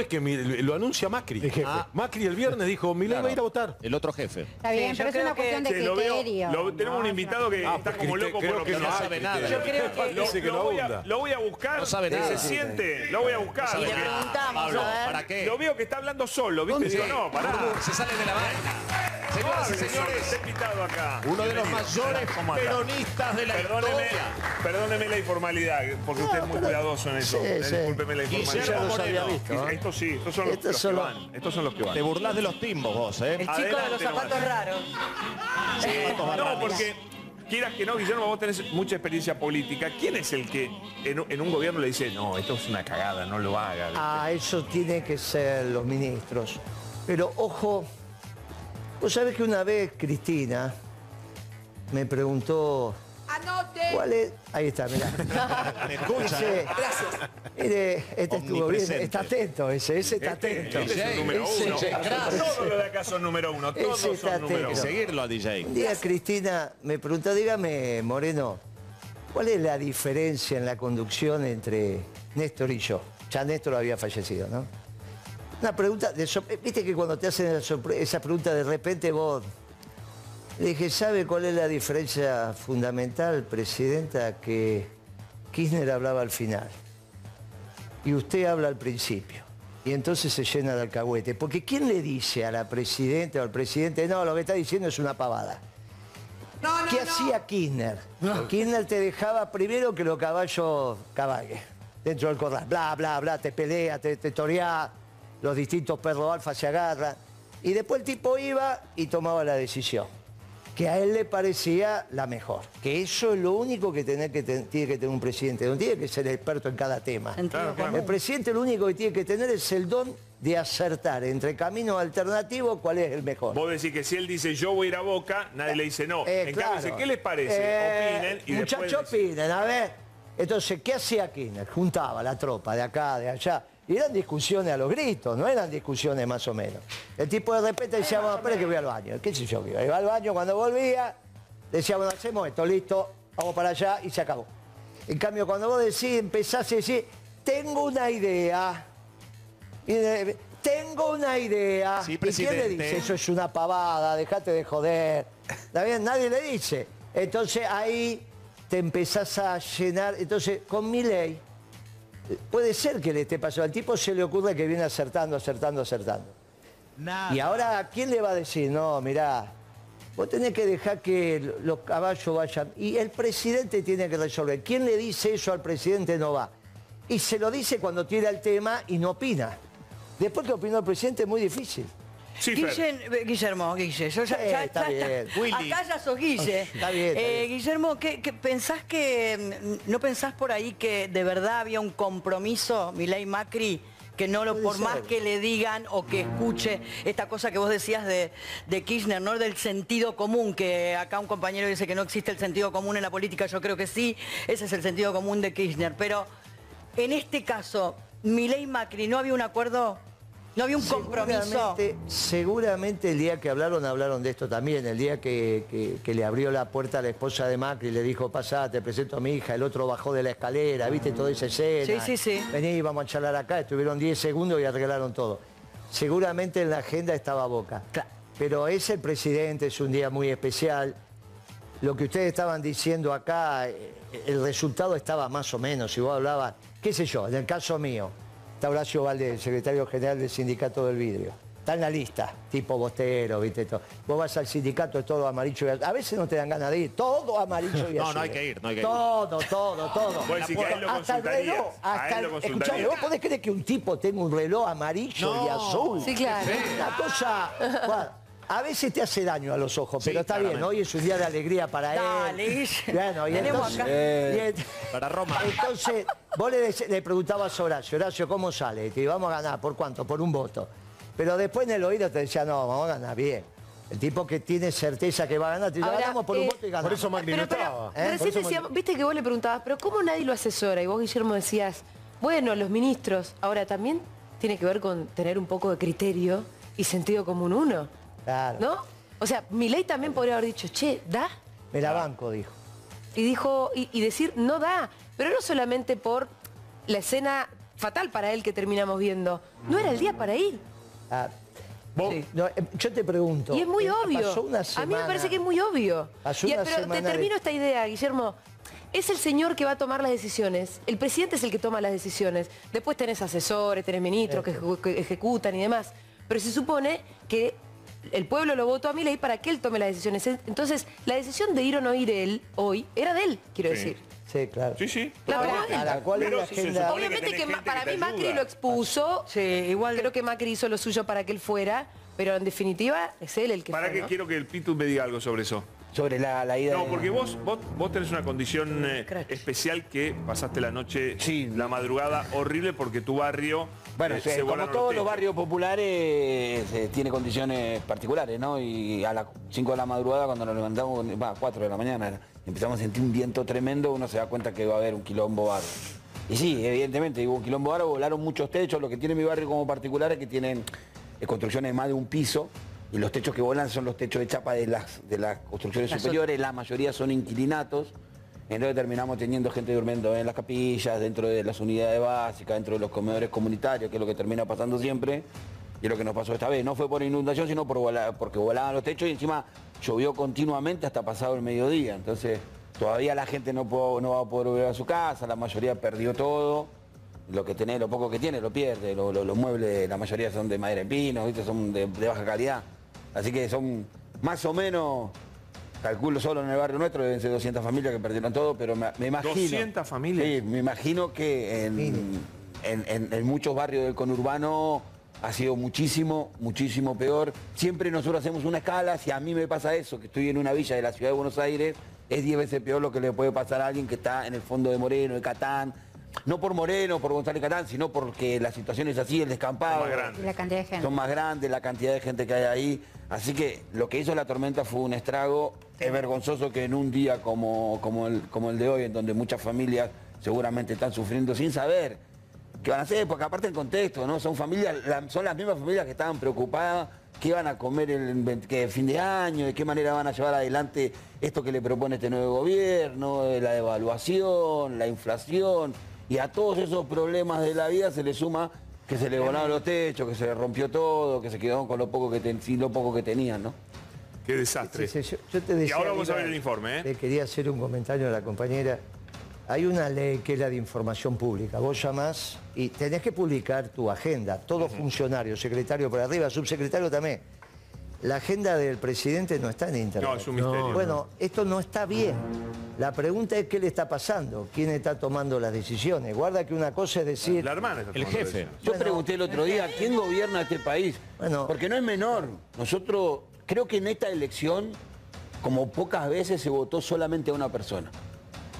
es que mi- lo anuncia Macri. Ah, Macri el viernes dijo, Milei Claro. va a ir a votar. El otro jefe. Está bien, Sí, yo pero es creo una que- cuestión de Sí, lo veo- criterio. lo- tenemos un No, invitado que Ah, está como loco creo por lo que que no no sabe nada. criterio. Yo creo que- Lo, Dice que lo no voy a, lo voy a buscar. No sabe nada. se siente, lo voy a buscar. No Y le preguntamos, Pablo. ¿para qué? Lo veo que está hablando solo, ¿viste? Digo, no, pará. Se sale de la banca. Señoras y señores, invitado acá. uno de los mayores peronistas de la Perdóneme, historia. perdóneme la informalidad, porque usted es muy cuidadoso en eso. Sí, Eh, sí. Discúlpeme la informalidad. Guillermo los había Moreno. visto. ¿eh? Estos sí, estos son los, Estos los son que los- van. Estos son los que van. Te burlás de los timbos vos, ¿eh? El chico de los Adelante zapatos raros. Zapatos No, porque quieras que no, Guillermo, vos tenés mucha experiencia política. ¿Quién es el que en, un- en un gobierno le dice, no, esto es una cagada, no lo haga? Ah, eso tiene que ser los ministros. Pero ojo, vos sabés que una vez Cristina me preguntó cuál es. Ahí está, mirá. Me escucha. Ese- Mire, este estuvo bien, está atento ese, ese está atento. Este es el número ese, uno. ese, gracias. Todos los de acá son número uno. Todos está son número Hay que atento. uno. seguirlo a DJ. Un día Cristina me preguntó, dígame, Moreno, ¿cuál es la diferencia en la conducción entre Néstor y yo? Ya Néstor había fallecido, ¿no? Una pregunta, de sor- viste que cuando te hacen esa pregunta de repente vos... Le dije, ¿sabe cuál es la diferencia fundamental, Presidenta? Que Kirchner hablaba al final y usted habla al principio. Y entonces se llena de alcahuete. Porque ¿quién le dice a la Presidenta o al Presidente, no, lo que está diciendo es una pavada? ¿Qué hacía Kirchner? Kirchner te dejaba primero que los caballos cabalguen dentro del corral. Bla, bla, bla, te pelea, te, te toreá, los distintos perros alfa se agarran. Y después el tipo iba y tomaba la decisión. Que a él le parecía la mejor. Que eso es lo único que, tener que ten- tiene que tener un presidente. No tiene que ser experto en cada tema. El presidente lo único que tiene que tener es el don de acertar entre caminos alternativos cuál es el mejor. Vos decís que si él dice yo voy a ir a Boca, nadie le dice no. Eh, en claro. cambio dice, ¿qué les parece? Eh, Opinen y Muchachos opinen, a ver. Entonces, ¿qué hacía Kirchner? Juntaba la tropa de acá, de allá. Y eran discusiones a los gritos, no eran discusiones más o menos. El tipo de repente decía, bueno, espera que voy al baño. ¿Qué sé yo? Iba al baño, cuando volvía, decía, bueno, hacemos esto, listo, vamos para allá y se acabó. En cambio, cuando vos decís, empezás a decir, tengo una idea. Y de- tengo una idea. Sí, ¿Y quién le dice? Eso es una pavada, dejate de joder. ¿Está bien? Nadie le dice. Entonces ahí te empezás a llenar. Entonces, con mi ley, puede ser que le esté pasando. Al tipo se le ocurre que viene acertando, acertando, acertando. Y ahora, ¿a quién le va a decir? No, mirá, vos tenés que dejar que los caballos vayan. Y el presidente tiene que resolver. ¿Quién le dice eso al presidente? No va. Y se lo dice cuando tira el tema y no opina. Después que opinó el presidente es muy difícil. Sí, Fer. Guillen- eh, Guillermo, Guille, yo ya, Sí, ya- está ya bien. Willy. Acá ya sos Guille. Está bien, está Eh, bien. Guillermo, ¿qué, qué pensás que, mm, no pensás por ahí que de verdad había un compromiso, Milei Macri, que no lo, por ser. más que le digan o que escuche esta cosa que vos decías de, de Kirchner, ¿no? Del sentido común, que acá un compañero dice que no existe el sentido común en la política, yo creo que sí, ese es el sentido común de Kirchner. Pero en este caso, Milei Macri, ¿no había un acuerdo? ¿No había un compromiso? Seguramente, el día que hablaron, hablaron de esto también. El día que, que- que le abrió la puerta a la esposa de Macri y le dijo, pasá, te presento a mi hija, el otro bajó de la escalera, viste toda esa escena. Sí, sí, sí. Vení, vamos a charlar acá, estuvieron 10 segundos y arreglaron todo. Seguramente en la agenda estaba Boca. Claro. Pero es el presidente, es un día muy especial. Lo que ustedes estaban diciendo acá, eh, el resultado estaba más o menos. Si vos hablabas, qué sé yo, en el caso mío, está Horacio Valdés, el secretario general del Sindicato del Vidrio. Está en la lista, tipo bostero, viste todo. Vos vas al sindicato, es todo amarillo y azul. A veces no te dan ganas de ir, todo amarillo y No, azul. no hay que ir, no hay que ir. Todo, todo, todo. Vos decís que a él lo hasta el reloj, hasta él lo el- escuchame, ¿vos podés creer que un tipo tenga un reloj amarillo y No. azul? Sí, claro. Una cosa. a veces te hace daño a los ojos, Sí, pero está bien, hoy es un día de alegría para Dale, él. Bueno, y Tenemos entonces, acá. y Para Roma. entonces, vos le, preguntabas a Horacio, Horacio, ¿cómo sale? Y te vamos a ganar, ¿por cuánto? Por un voto. Pero después en el oído te decía, no, vamos a ganar bien. El tipo que tiene certeza que va a ganar, te dice, Ahora, ganamos por un eh, voto y ganamos. Por eso Macri no Pero, pero, estaba. ¿eh? Recién eso decía, viste que vos le preguntabas, pero ¿cómo nadie lo asesora? Y vos, Guillermo, decías, bueno, los ministros, ahora también tiene que ver con tener un poco de criterio y sentido común uno, Claro. ¿no? O sea, Milei también podría haber dicho, che, da, Me la banco, dijo. y dijo, y, y decir, no da, pero no solamente por la escena fatal para él que terminamos viendo. No era el día para ir. Ah, Vos- Sí. no, eh, yo te pregunto. Y es muy eh, obvio. pasó una A mí me parece que es muy obvio. Pasó Y- pero te de- termino esta idea, Guillermo. Es el señor que va a tomar las decisiones. El presidente es el que toma las decisiones. Después tenés asesores, tenés ministros ejecu- que ejecutan y demás. Pero se supone que el pueblo lo votó a mi ley para que él tome las decisiones. Entonces, la decisión de ir o no ir él hoy era de él, quiero Sí. decir. Sí, claro. Sí, sí. La ¿cuál es Pero la agenda? Obviamente que, gente para mí Macri lo expuso. Sí, igual- Creo que Macri hizo lo suyo para que él fuera, pero en definitiva es él el que ¿Para fue, qué ¿no? quiero que el Pitu me diga algo sobre eso? Sobre la, la ida No, de- porque vos, vos, vos tenés una condición eh, especial que pasaste la noche, Sí. la madrugada horrible porque tu barrio Bueno, eh, se como todos los barrios populares eh, tiene condiciones particulares, ¿no? Y a las 5 de la madrugada cuando nos levantamos, va, 4 de la mañana, empezamos a sentir un viento tremendo, uno se da cuenta que va a haber un quilombo bárbaro. Y sí, evidentemente, hubo un quilombo bárbaro, volaron muchos techos, lo que tiene mi barrio como particular es que tienen eh, construcciones de más de un piso, y los techos que volan son los techos de chapa de las, de las construcciones Las superiores, la mayoría son inquilinatos, entonces terminamos teniendo gente durmiendo en las capillas, dentro de las unidades básicas, dentro de los comedores comunitarios, que es lo que termina pasando siempre. Y es lo que nos pasó esta vez. No fue por inundación, sino por porque volaban los techos y encima llovió continuamente hasta pasado el mediodía. Entonces todavía la gente no, va a poder volver a su casa, la mayoría perdió todo. Lo que tiene, lo poco que tiene, lo pierde. Lo- lo- los muebles, la mayoría son de madera de pino, ¿viste? son de baja calidad. Así que son más o menos Calculo solo en el barrio nuestro deben ser 200 familias que perdieron todo, pero me, me imagino... 200 familias. Sí, me imagino que en, en- en- en muchos barrios del conurbano ha sido muchísimo, muchísimo peor. Siempre nosotros hacemos una escala, si a mí me pasa eso, que estoy en una villa de la ciudad de Buenos Aires, es 10 veces peor lo que le puede pasar a alguien que está en el fondo de Moreno, de Catán. No por Moreno, por González Catán, sino porque la situación es así, el descampado. Más grande. Y la cantidad de gente. Son más grandes la cantidad de gente que hay ahí. Así que lo que hizo la tormenta fue un estrago. Es vergonzoso que en un día como, como, el, como el de hoy, en donde muchas familias seguramente están sufriendo sin saber qué van a hacer, porque aparte el contexto, ¿no? Son familias, la- son las mismas familias que estaban preocupadas qué iban a comer el, que fin de año, de qué manera van a llevar adelante esto que le propone este nuevo gobierno, de la devaluación, la inflación, y a todos esos problemas de la vida se le suma que se le volaron los techos, que se le rompió todo, que se quedaron con lo poco que, ten- lo poco que tenían, ¿no? Qué desastre. Sí, sí, yo, yo te decía, ahora vamos a ver el informe, ¿eh? Le quería hacer un comentario a la compañera. Hay una ley que es la de información pública. Vos llamás y tenés que publicar tu agenda. Todo funcionario, secretario por arriba, subsecretario también. La agenda del presidente no está en internet. No, es un misterio. Bueno, esto no está bien. La pregunta es qué le está pasando, quién está tomando las decisiones. Guarda que una cosa es decir... La hermana está El jefe. Yo pregunté el otro día, ¿quién gobierna este país? Bueno. Porque no es menor. Nosotros, creo que en esta elección, como pocas veces, se votó solamente a una persona.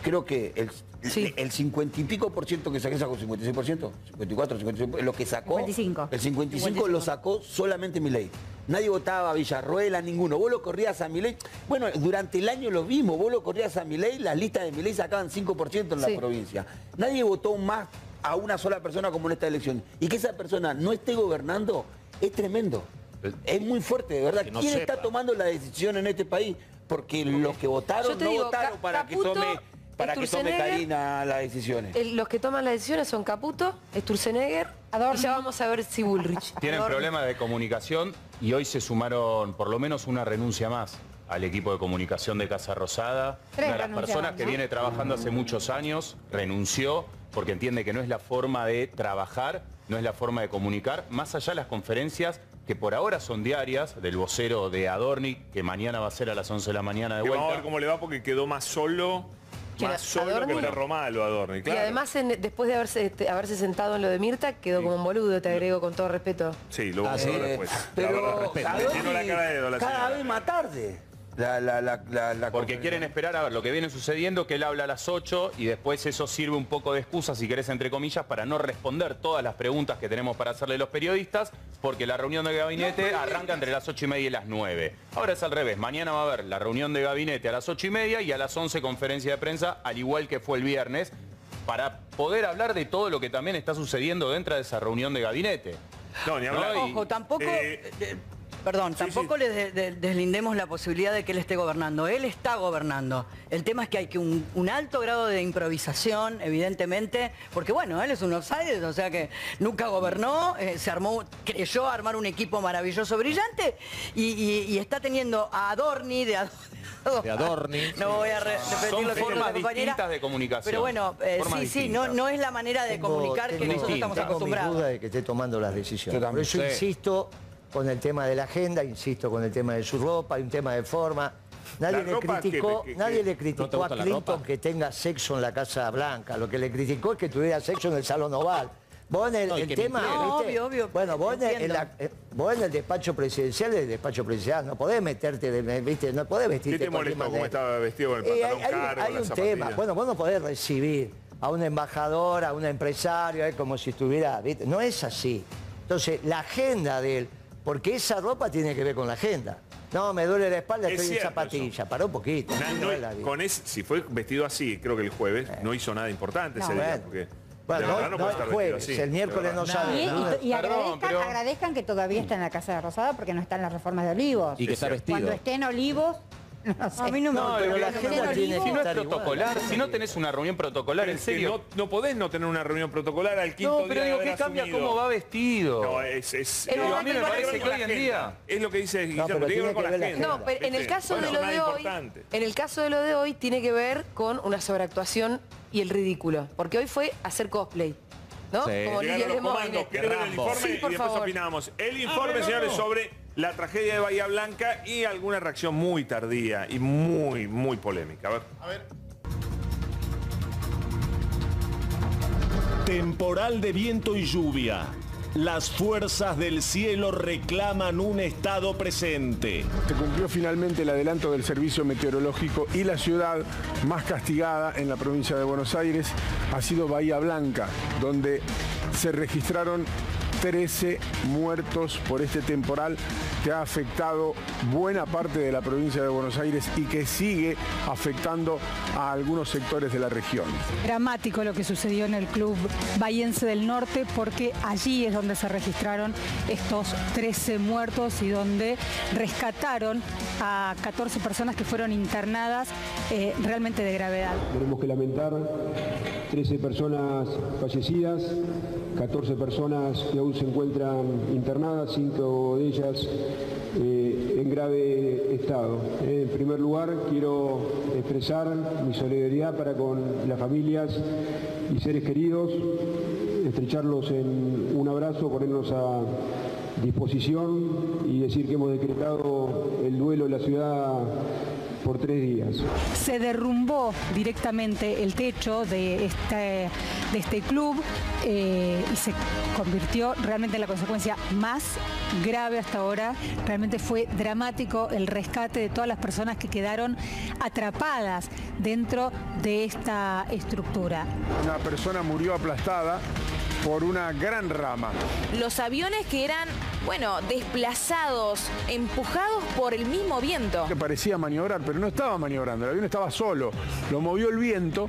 Creo que el, Sí. el 50 y pico por ciento que saqué sacó 56%, 54, 56%, lo que sacó, 55. el 55, lo sacó solamente Milei. Nadie votaba a Villarroel, a ninguno. Vos lo corrías a Milei. Bueno, durante el año lo vimos. Vos lo corrías a Milei, las listas de Milei sacaban 5% en la Sí. provincia. Nadie votó más a una sola persona como en esta elección. Y que esa persona no esté gobernando es tremendo. Es muy fuerte, de verdad. No ¿Quién sepa. está tomando la decisión en este país? Porque los que votaron no digo, votaron para que tome para que tome Karina las decisiones. El- los que toman las decisiones son Caputo, Sturzenegger, y ya vamos a ver si Bullrich. Tienen problemas de comunicación y hoy se sumaron por lo menos una renuncia más al equipo de comunicación de Casa Rosada. Tres una de las personas que ¿no? viene trabajando hace muchos años renunció porque entiende que no es la forma de trabajar, no es la forma de comunicar, más allá de las conferencias que por ahora son diarias del vocero de Adorni, que mañana va a ser a las 11 de la mañana de vuelta. vamos a ver cómo le va porque quedó más solo, ¿Quién más solo ¿Adorni? que Perro Malo, Adorni. Y Claro. además, en- después de haberse, este, haberse sentado en lo de Mirta, quedó como un boludo, te agrego con todo respeto. Sí, lo vamos Así a ver es. después. La Pero verdad, respeto. Adorni la cara de la cada señora. vez más tarde. La, la, la, la- la Porque quieren esperar a ver lo que viene sucediendo, que él habla a las 8 y después eso sirve un poco de excusa, si querés, entre comillas, para no responder todas las preguntas que tenemos para hacerle los periodistas, porque la reunión de gabinete arranca entre las 8 y media y las 9. Ahora es al revés, mañana va a haber la reunión de gabinete a las 8 y media y a las 11 conferencia de prensa, al igual que fue el viernes, para poder hablar de todo lo que también está sucediendo dentro de esa reunión de gabinete. No, ni hablar. No, y- Ojo, tampoco... Eh, eh, Perdón, tampoco le de- de- deslindemos la posibilidad de que él esté gobernando. Él está gobernando. El tema es que hay que un, un alto grado de improvisación, evidentemente, porque bueno, él es un outsider, o sea que nunca gobernó, eh, se armó, creyó armar un equipo maravilloso, brillante, y, y- y está teniendo a Adorni de, Ad- De Adorni. No voy a re- repetir Son lo que formas compañera. distintas de comunicación. Pero bueno, eh, sí, sí, distintas. no, no es la manera de Tengo- comunicar que tengo- nosotros estamos tengo mis acostumbrados. dudas de que esté tomando las decisiones. Yo Por también. eso Sí. insisto con el tema de la agenda, insisto con el tema de su ropa, hay un tema de forma. Nadie le criticó, que- que- nadie le ¿No te criticó a Clinton que tenga sexo en la Casa Blanca. Lo que le criticó es que tuviera sexo en el Salón Oval. Vos en el, No, el tema. No, obvio, obvio. Bueno, vos en, la- eh, vos en el despacho presidencial, el despacho presidencial, no podés meterte, de, ¿viste? No podés vestirte ¿Qué te molestó cómo estaba vestido con el pantalón hay, caro, hay un tema. Bueno, vos no podés recibir a un embajador, a un empresario, es como si estuviera, ¿viste? No es así. Entonces, la agenda de él, porque esa ropa tiene que ver con la agenda. No, me duele la espalda, Es estoy en zapatilla. Paró un poquito. No- no con ese, si fue vestido así, creo que el jueves, no hizo nada importante ese día. bueno. Porque Bueno, no, no el jueves, así, el miércoles no sabe. Y, nada. y- y Perdón, agradezcan, pero- agradezcan que todavía está en la Casa de Rosada porque no está en las reformas de Olivos. Y que está Cuando vestido. esté en Olivos, no sé. A mí no me No, pero la no es tiene que si no es estar igual. protocolar, si no tenés una reunión protocolar, Pero en serio. No, no podés no tener una reunión protocolar al quinto No, pero día de digo, haber ¿qué cambia asumido. cómo va vestido? No, es, es, momento a mí me parece que hoy en día- Es lo que dice Guillermo, pero tiene que ver con la agenda. No, pero en el caso de lo de hoy, en el caso de lo de hoy tiene que ver con una sobreactuación y el ridículo, porque hoy fue hacer cosplay, ¿no? Sí. Como Llegaron los Lemoyne. comandos, ¿querés ver el Rambo. informe? Sí, y por después favor. opinamos. El informe, señores, sobre la tragedia de Bahía Blanca y alguna reacción muy tardía y muy, muy polémica. A ver. Temporal de viento y lluvia. Las fuerzas del cielo reclaman un estado presente. Se cumplió finalmente el adelanto del servicio meteorológico y la ciudad más castigada en la provincia de Buenos Aires ha sido Bahía Blanca, donde se registraron 13 muertos por este temporal que ha afectado buena parte de la provincia de Buenos Aires y que sigue afectando a algunos sectores de la región. Dramático lo que sucedió en el club Bahiense del Norte porque allí es donde se registraron estos 13 muertos y donde rescataron a 14 personas que fueron internadas eh, realmente de gravedad. Tenemos que lamentar 13 personas fallecidas, 14 personas que aún se encuentran internadas, 5 de ellas eh, en grave estado. En primer lugar, quiero expresar mi solidaridad para con las familias y seres queridos, estrecharlos en un abrazo, ponernos a disposición y decir que hemos decretado el duelo en la ciudad por tres días. Se derrumbó directamente el techo de este, de este club eh, y se convirtió realmente en la consecuencia más grave hasta ahora. Realmente fue dramático el rescate de todas las personas que quedaron atrapadas dentro de esta estructura. Una persona murió aplastada por una gran rama. Los aviones que eran, bueno, desplazados, empujados por el mismo viento. Que parecía maniobrar, pero no estaba maniobrando, el avión estaba solo, lo movió el viento.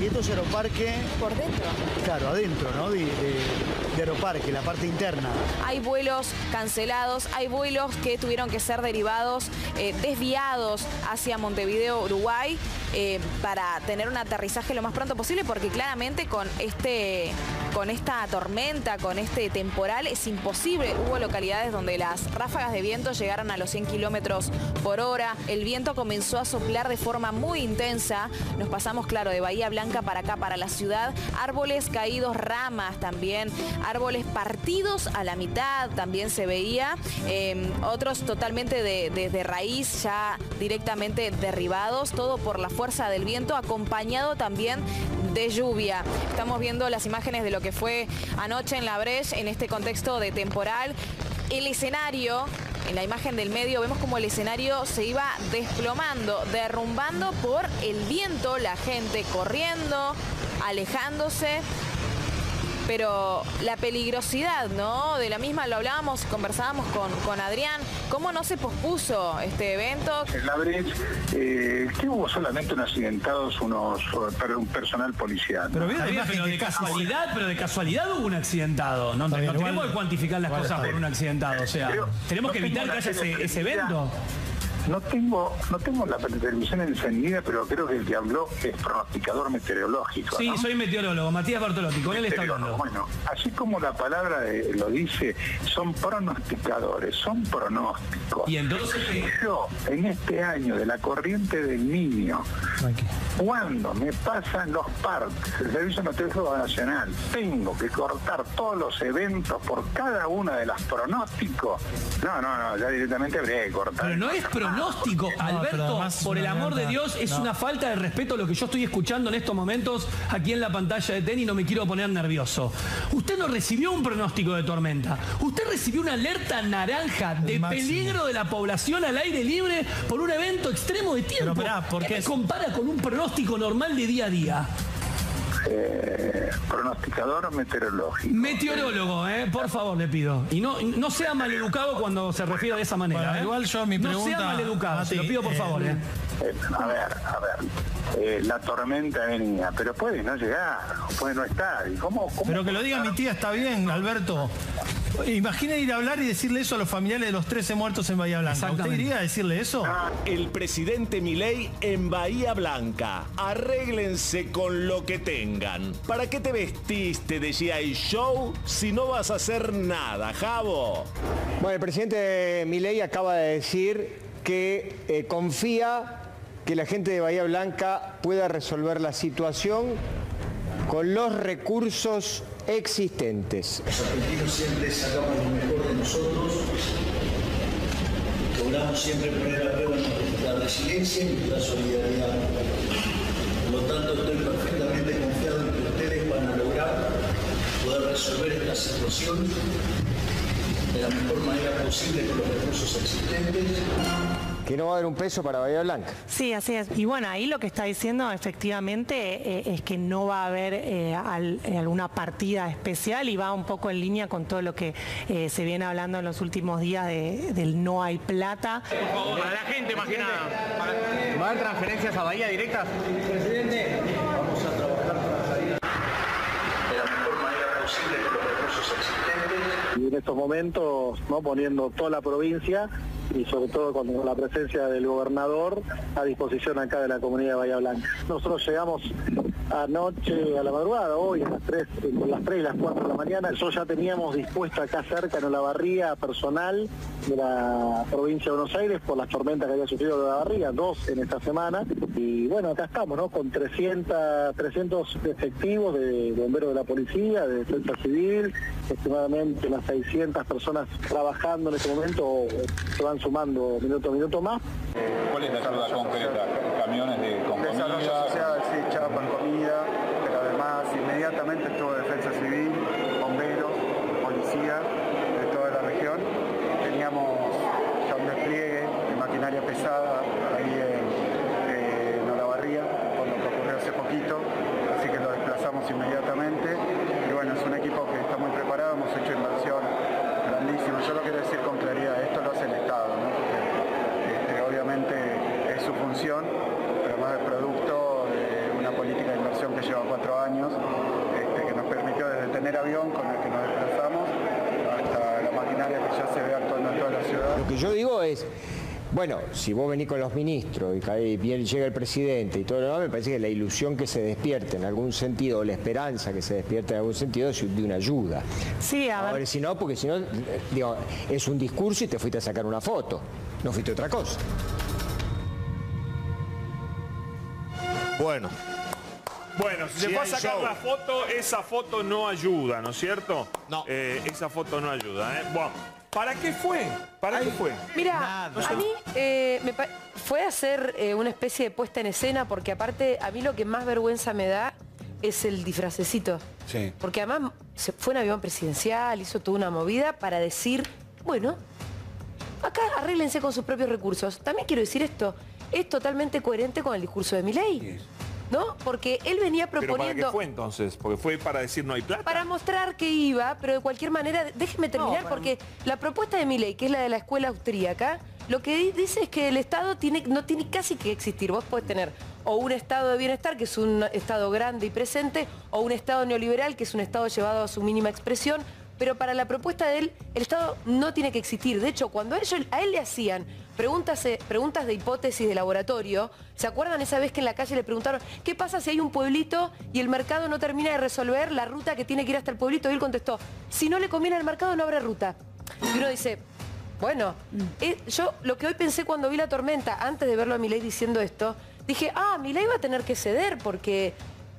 Y esto es Aeroparque, Por dentro. claro, adentro, ¿no? De, de- de Aeroparque, la parte interna. Hay vuelos cancelados, hay vuelos que tuvieron que ser derivados, eh, desviados hacia Montevideo, Uruguay, eh, para tener un aterrizaje lo más pronto posible, porque claramente con este con esta tormenta, con este temporal, es imposible. Hubo localidades donde las ráfagas de viento llegaron a los 100 kilómetros por hora. El viento comenzó a soplar de forma muy intensa. Nos pasamos, claro, de Bahía Blanca para acá, para la ciudad. Árboles caídos, ramas también, árboles partidos a la mitad también se veía. Eh, otros totalmente de, de- de raíz, ya directamente derribados. Todo por la fuerza del viento, acompañado también de lluvia. Estamos viendo las imágenes de lo que fue anoche en La Breche en este contexto de temporal. El escenario, en la imagen del medio, vemos como el escenario se iba desplomando, derrumbando por el viento, la gente corriendo, alejándose. Pero la peligrosidad, ¿no? De la misma lo hablábamos, conversábamos con, con Adrián, ¿cómo no se pospuso este evento? En la Breche, eh, que hubo solamente unos accidentados, unos, un personal policial. Pero, de casualidad, pero de casualidad hubo un accidentado. No, tenemos que cuantificar las cosas por un accidentado. O sea, Pero tenemos no que evitar que haya ese, ese evento. No tengo, no tengo la televisión encendida, pero creo que el que habló es pronosticador meteorológico. Sí, ¿no? soy meteorólogo, Matías Bartolotti, con él está hablando. Bueno, así como la palabra lo dice, son pronosticadores, son pronósticos. Y entonces yo, en este año de la corriente del niño, cuando me pasan los parques, el Servicio Meteorológico Nacional, tengo que cortar todos los eventos por cada una de las pronósticos, no, no, no, ya directamente habría que cortar. Pero no es pronóstico, pero Alberto, además por el amor de Dios, es no. una falta de respeto lo que yo estoy escuchando en estos momentos aquí en la pantalla de tenis, no me quiero poner nervioso. Usted no recibió un pronóstico de tormenta, usted recibió una alerta naranja de peligro de la población al aire libre por un evento extremo de tiempo. Pero pará, ¿por ¿Qué qué me es- compara con un pronóstico normal de día a día? Eh, pronosticador meteorológico. Meteorólogo, eh, por favor, le pido. Y no, no sea maleducado cuando se refiere de esa manera. Bueno, eh. igual yo mi No pregunta, sea maleducado, se lo pido por eh, favor. eh. A ver, a ver. eh, la tormenta venía, pero puede no llegar, puede no estar. ¿Y cómo, cómo Pero que lo diga mi tía está bien, Alberto. Imagina ir a hablar y decirle eso a los familiares de los 13 muertos en Bahía Blanca. ¿Usted iría a decirle eso? El presidente Milei en Bahía Blanca. Arréglense con lo que tengan. ¿Para qué te vestiste de GI Show si no vas a hacer nada, Javo? Bueno, el presidente Milei acaba de decir que eh, confía que la gente de Bahía Blanca pueda resolver la situación con los recursos existentes. Los argentinos siempre sacamos lo mejor de nosotros, logramos siempre poner a prueba nuestra resiliencia y nuestra solidaridad. Por lo tanto, estoy perfectamente confiado en que ustedes van a lograr poder resolver esta situación de la mejor manera posible con los recursos existentes. Que no va a haber un peso para Bahía Blanca. Sí, así es. Y bueno, ahí lo que está diciendo efectivamente eh, es que no va a haber eh, al- eh, alguna partida especial y va un poco en línea con todo lo que eh, se viene hablando en los últimos días de- del no hay plata. Para la gente más que nada. ¿Va a haber transferencias a Bahía directas? Presidente, vamos a trabajar para salir de la mejor manera posible con los recursos existentes. y en estos momentos no poniendo toda la provincia y sobre todo con la presencia del gobernador a disposición acá de la comunidad de Bahía Blanca. Nosotros llegamos anoche a la madrugada, hoy a las 3, entre las 3 y las 4 de la mañana. Nosotros ya teníamos dispuesto acá cerca en Olavarría personal de la provincia de Buenos Aires por las tormentas que había sufrido Olavarría, dos en esta semana. Y bueno, acá estamos, ¿no? Con 300, 300 efectivos de bomberos de la policía, de defensa civil, estimadamente unas 600 personas trabajando en este momento, sumando minuto a minuto más. ¿Cuál es la ayuda concreta? ¿Camiones de con Desarrollo comida? social, sí, comida, pero además inmediatamente estuvo Defensa Civil, bomberos, policía de toda la región. Teníamos ya un despliegue de maquinaria pesada ahí en, eh, en Olavarría, por lo que ocurrió hace poquito, así que lo desplazamos inmediatamente. Y bueno, es un equipo que está muy preparado, hemos hecho inversión grandísima. Yo lo quiero decir con claridad, esto lo hace el Estado, ¿no? Porque, este, obviamente es su función, pero más es producto de una política de inversión que lleva cuatro años, este, que nos permitió desde tener avión con el que nos desplazamos hasta la maquinaria que ya se ve actuando en toda la ciudad. Lo que yo digo es, bueno, si vos venís con los ministros y cae- viene- llega el presidente y todo lo demás, me parece que la ilusión que se despierte en algún sentido, o la esperanza que se despierte en algún sentido, es de una ayuda. Sí, a ver. Si no, porque si no, eh, digo, es un discurso y te fuiste a sacar una foto, no fuiste otra cosa. Bueno. Bueno, si se Sí fue a sacar show. la foto, esa foto no ayuda, ¿no es cierto? No. esa foto no ayuda, ¿eh? Bueno, ¿para qué fue? ¿Para qué fue? Mira, a mí eh, me fue hacer eh, una especie de puesta en escena porque aparte a mí lo que más vergüenza me da es el disfracecito. Sí. Porque además se fue en avión presidencial, hizo toda una movida para decir, bueno, acá arréglense con sus propios recursos. También quiero decir esto, es totalmente coherente con el discurso de mi ley. ¿no? Porque él venía ¿Pero para qué proponiendo... fue entonces? Porque fue para decir no hay plata. Para mostrar que iba, pero de cualquier manera, déjeme terminar, No, porque la propuesta de Milei, que es la de la escuela austríaca, lo que di- dice es que el Estado tiene, no tiene casi que existir. Vos podés tener o un Estado de bienestar, que es un Estado grande y presente, o un Estado neoliberal, que es un Estado llevado a su mínima expresión, pero para la propuesta de él, el Estado no tiene que existir. De hecho, cuando a, ellos- a él le hacían preguntas, eh, preguntas de hipótesis de laboratorio, ¿se acuerdan esa vez que en la calle le preguntaron, ¿qué pasa si hay un pueblito y el mercado no termina de resolver la ruta que tiene que ir hasta el pueblito? Y él contestó, si no le conviene al mercado no habrá ruta. Y uno dice, bueno, eh, yo lo que hoy pensé cuando vi la tormenta, antes de verlo a Milei diciendo esto, dije, ah, Milei va a tener que ceder porque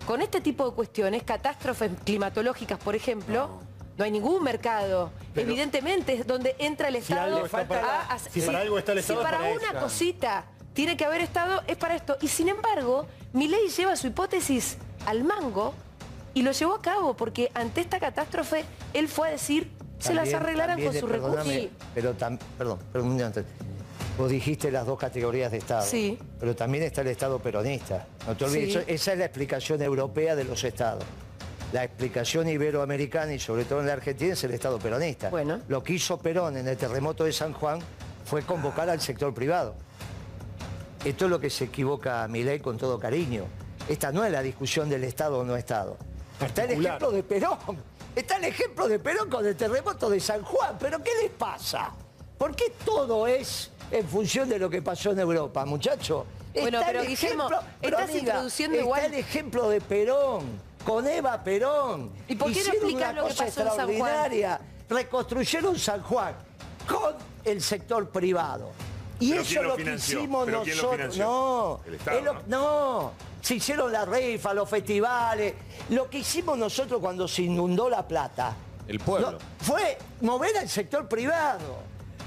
con este tipo de cuestiones, catástrofes climatológicas, por ejemplo, no, hay ningún mercado. Evidentemente es donde entra el Si Estado está para- a- a- si para algo está el Estado, si para para una cosita tiene que haber Estado, es para esto. Y sin embargo, Milei lleva su hipótesis al mango y lo llevó a cabo porque ante esta catástrofe él fue a decir se las arreglarán con su eh, perdóname, recurso. Pero tam- perdón, perdón, un instante. Vos dijiste las dos categorías de Estado. Sí. Pero también está el Estado peronista. No te olvides, Sí. eso- esa es la explicación europea de los Estados. La explicación iberoamericana y sobre todo en la Argentina es el Estado peronista. Bueno. Lo que hizo Perón en el terremoto de San Juan fue convocar al sector privado. Esto es lo que se equivoca a Milei con todo cariño. Esta no es la discusión del Estado o no Estado. Está el ejemplo de Perón. Está el ejemplo de Perón con el terremoto de San Juan. ¿Pero qué les pasa? ¿Por qué todo es en función de lo que pasó en Europa, muchacho? Bueno, Está pero el Guillermo, pero estás introduciendo está igual- el ejemplo de Perón, con Eva Perón. ¿Y por qué no Hicieron explicás una lo que cosa pasó en San Juan? extraordinaria. Reconstruyeron San Juan con el sector privado. Y ¿Pero eso quién es lo lo que financió? hicimos ¿Pero quién lo nosotros. financió? No, El Estado, es lo- no. Se hicieron las rifas, los festivales. Lo que hicimos nosotros cuando se inundó la plata. El pueblo. no, fue mover al sector privado.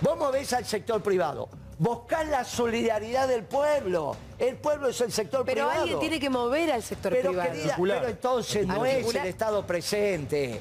Vos movés al sector privado. Buscás la solidaridad del pueblo. El pueblo es el sector Pero privado. alguien tiene que mover al sector Pero, privado. querida, pero entonces no es el Estado presente.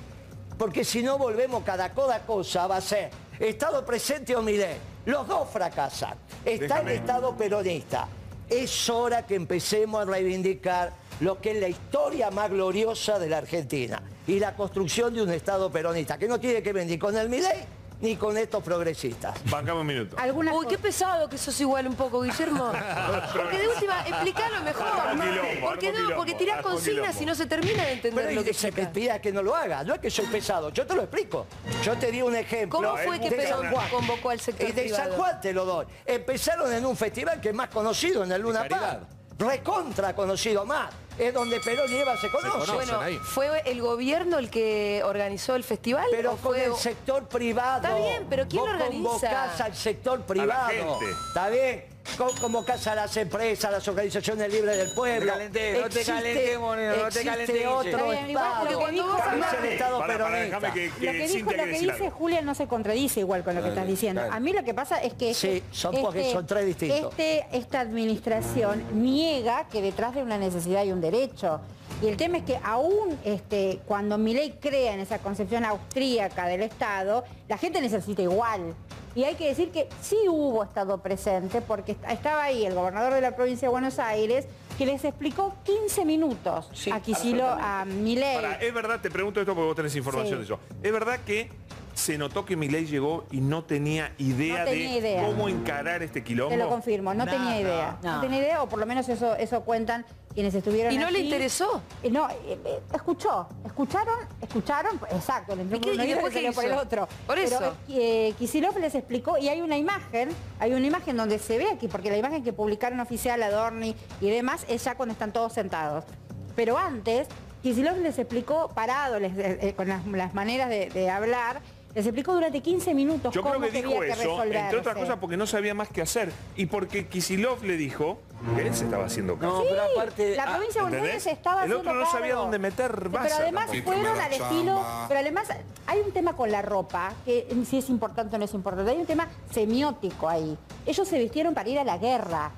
Porque si no volvemos cada cosa, va a ser Estado presente o Milei. Los dos fracasan. Está Déjame. el Estado peronista. Es hora que empecemos a reivindicar lo que es la historia más gloriosa de la Argentina y la construcción de un Estado peronista, que no tiene que ver ni con el Milei ni con estos progresistas. Bancame un minuto. Uy, qué pesado que sos igual un poco, Guillermo. Porque de última, explícalo mejor. Armó quilombo, ¿Por qué armó no? quilombo, Porque tirás consignas y no se termina de entender Pero lo que se me pida que no lo haga, no es que soy pesado, yo te lo explico. Yo te di un ejemplo. ¿Cómo fue que Perón convocó al sector Y de San? Juan te lo doy. Empezaron en un festival que es más conocido, en el Luna. Park. Recontra conocido más. Es donde Perón y Eva se conocen. Bueno, ¿fue el gobierno el que organizó el festival? Pero o con fue... el sector privado. Está bien, pero ¿quién Vos lo organiza? convocás al sector privado. gente. Está bien. Co- Convocás a las empresas, a las organizaciones libres del pueblo. No te calentés, no te calentés, Moreno, no te existe calentés. otro bien, igual Estado. lo que dijo- Es el Estado Para, para, peronista. déjame que, Lo que dijo, lo dice algo. Julia no se contradice igual con lo que estás diciendo. A mí lo que pasa es que Sí, son porque son tres distintos. este- esta administración niega que detrás de una necesidad hay un derecho. Y el tema es que aún este, cuando Milei crea en esa concepción austríaca del Estado, la gente necesita igual. Y hay que decir que sí hubo Estado presente, porque est- estaba ahí el gobernador de la provincia de Buenos Aires, que les explicó 15 minutos a Quisilo, a Milei. Para, es verdad, te pregunto esto porque vos tenés información Sí. de eso. Es verdad que se notó que Milei llegó y no tenía idea No tenía de idea. cómo encarar este quilombo. Te lo confirmo, no Nada. tenía idea. No. No. tenía idea, o por lo menos eso, eso cuentan quienes estuvieron ¿Y no le interesó? Eh, No, eh, eh, escuchó, escucharon, escucharon, exacto, le ¿Y qué- por un y después qué por el otro. Por Pero, eso. eh, Kicillof les explicó, y hay una imagen, hay una imagen donde se ve aquí, porque la imagen que publicaron oficial, Adorni y demás, es ya cuando están todos sentados. Pero antes, Kicillof les explicó parado, les- eh, eh, con las, las maneras de, de hablar, les explicó durante 15 minutos Yo cómo creo que tenía dijo que eso, entre otras cosas porque no sabía más qué hacer. Y porque Kisilov le dijo que él se estaba haciendo caso. Sí, la provincia de Buenos. Aires estaba El otro haciendo no sabía cargo. dónde meter basa. Pero además tampoco. fueron al estilo, pero además hay un tema con la ropa, que si es importante o no es importante, hay un tema semiótico ahí. Ellos se vistieron para ir a la guerra,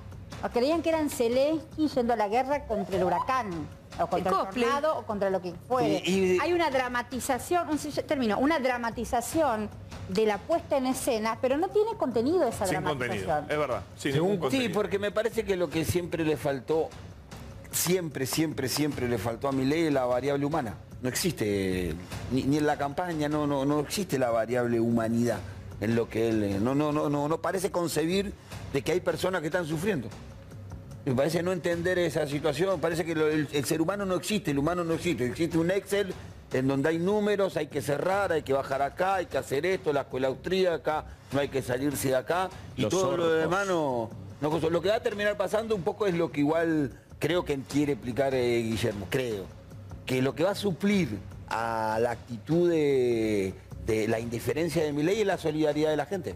o creían que eran Zelensky yendo a la guerra contra el huracán, o contra el, tornado, o contra lo que fuere. Y- y- Hay una dramatización, un- termino, una dramatización de la puesta en escena, pero no tiene contenido esa Sin dramatización. contenido, es verdad. Sin Según- ningún sí, porque me parece que lo que siempre le faltó siempre, siempre, siempre le faltó a mi ley la variable humana. No existe, ni, ni en la campaña, no, no, no existe la variable humanidad en lo que él. No, no, no, no, no parece concebir de que hay personas que están sufriendo. Me parece no entender esa situación, parece que lo- el, el ser humano no existe, el humano no existe, existe un Excel en donde hay números, hay que cerrar, hay que bajar acá, hay que hacer esto, la escuela austríaca, no hay que salirse de acá, y Los todo lo demás no, no. Lo que va a terminar pasando un poco es lo que igual creo que quiere explicar eh, Guillermo, creo, que lo que va a suplir a la actitud de, de la indiferencia de mi ley es la solidaridad de la gente.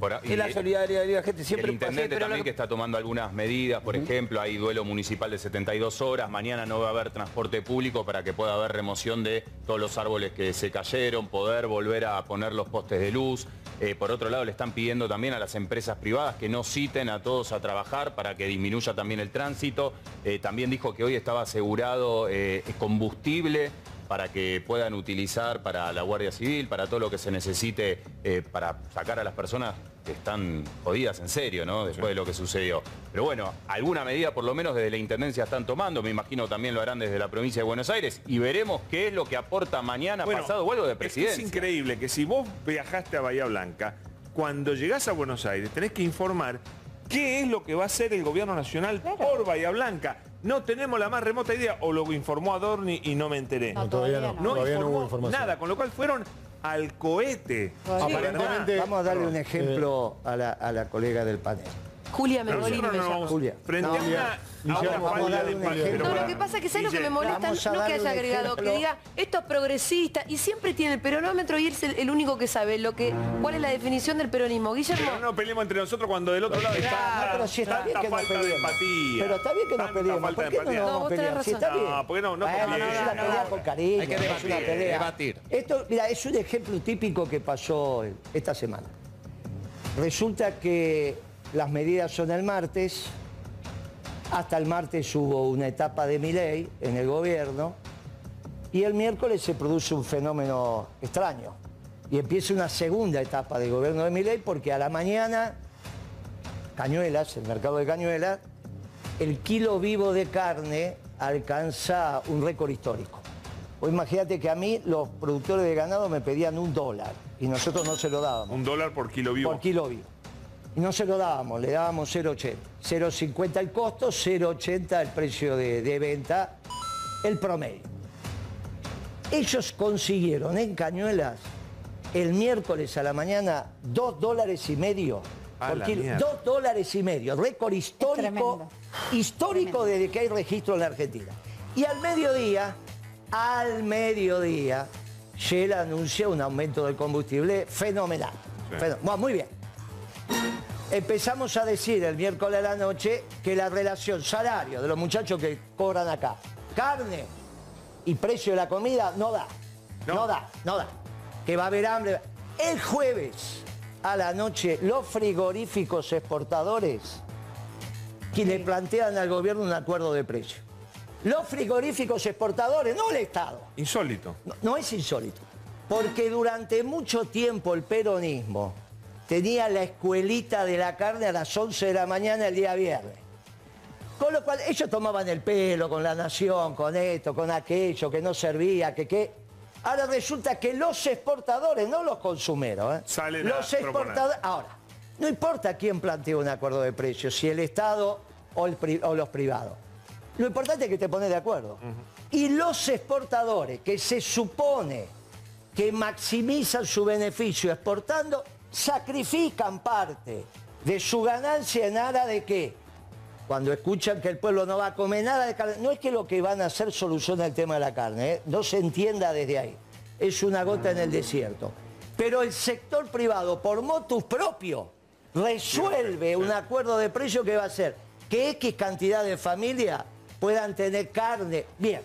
Por ahí- Es la solidaridad de la gente, Y siempre el intendente también lo que está tomando algunas medidas, por ejemplo, hay duelo municipal de 72 horas, mañana no va a haber transporte público para que pueda haber remoción de todos los árboles que se cayeron, poder volver a poner los postes de luz. Eh, por otro lado, le están pidiendo también a las empresas privadas que no citen a todos a trabajar para que disminuya también el tránsito. Eh, también dijo que hoy estaba asegurado eh, combustible para que puedan utilizar para la Guardia Civil, para todo lo que se necesite eh, para sacar a las personas que están jodidas en serio, ¿no? Después de lo que sucedió. Pero bueno, alguna medida por lo menos desde la Intendencia están tomando, me imagino también lo harán desde la provincia de Buenos Aires, y veremos qué es lo que aporta mañana, Bueno, pasado o algo de presidencia. Es increíble que si vos viajaste a Bahía Blanca, cuando llegás a Buenos Aires tenés que informar qué es lo que va a hacer el gobierno nacional por Bahía Blanca. No tenemos la más remota idea, o lo informó Adorni y no me enteré. No, todavía no. No Todavía no informó hubo información. nada, con lo cual fueron al cohete. Aparentemente, vamos a darle un ejemplo Eh, a, la, a la colega del panel. Julia me no llama. vamos- Julia. Frente No, a una, a una vamos a darle de. No, lo que pasa es que ¿sabes lo que me molesta? No que haya agregado, que diga, esto es progresista, y siempre tiene el peronómetro y él es el, el único que sabe lo que, cuál es la definición del peronismo. Guillermo, Pero no peleemos entre nosotros cuando del otro lado está No, pero si está bien que nos peleemos. empatía. Pero está bien que nos peleemos. ¿Por qué no nos No, vamos a vos tenés pelear? Si está bien. No, porque no, no Bueno, conviene. es una No, pelea no. con cariño. Hay que no debatir, una debatir. Esto, mira, es un ejemplo típico que pasó esta semana. Resulta que las medidas son el martes. Hasta el martes hubo una etapa de mi ley en el gobierno. Y el miércoles se produce un fenómeno extraño. Y empieza una segunda etapa del gobierno de Milei porque a la mañana, Cañuelas, el mercado de Cañuelas, el kilo vivo de carne alcanza un récord histórico. O imagínate que a mí los productores de ganado me pedían un dólar y nosotros no se lo dábamos. Un dólar por kilo vivo. Por kilo vivo. Y no se lo dábamos, le dábamos 0,80. 0,50 el costo, 0,80 el precio de, de venta, el promedio. Ellos consiguieron en Cañuelas el miércoles a la mañana 2 dólares y medio por la kilo. mierda. 2 dólares y medio, récord histórico, histórico desde que hay registro en la Argentina. Y al mediodía, al mediodía, Shell anuncia un aumento del combustible fenomenal. Bueno, muy bien. Empezamos a decir el miércoles a la noche que la relación salario de los muchachos que cobran acá, carne y precio de la comida no da. No, da, no da. Que va a haber hambre. El jueves a la noche los frigoríficos exportadores que le plantean al gobierno un acuerdo de precio. Los frigoríficos exportadores, no el Estado. Insólito. No, no es insólito. Porque durante mucho tiempo el peronismo tenía la escuelita de la carne a las 11 de la mañana el día viernes. Con lo cual ellos tomaban el pelo con la nación, con esto, con aquello, que no servía, que qué. Ahora resulta que los exportadores, no los consumeros, ¿eh? Salen los exportadores. Ahora, no importa quién plantea un acuerdo de precios, si el Estado o, el pri- o los privados. Lo importante es que te pones de acuerdo. Y los exportadores, que se supone que maximizan su beneficio exportando, sacrifican parte de su ganancia en aras de qué? Cuando escuchan que el pueblo no va a comer nada de carne, no es que lo que van a hacer soluciona el tema de la carne, ¿eh? no se entienda desde ahí. Es una gota en el desierto. Pero el sector privado, por motus propio, resuelve un acuerdo de precio que va a hacer que X cantidad de familias puedan tener carne. Bien,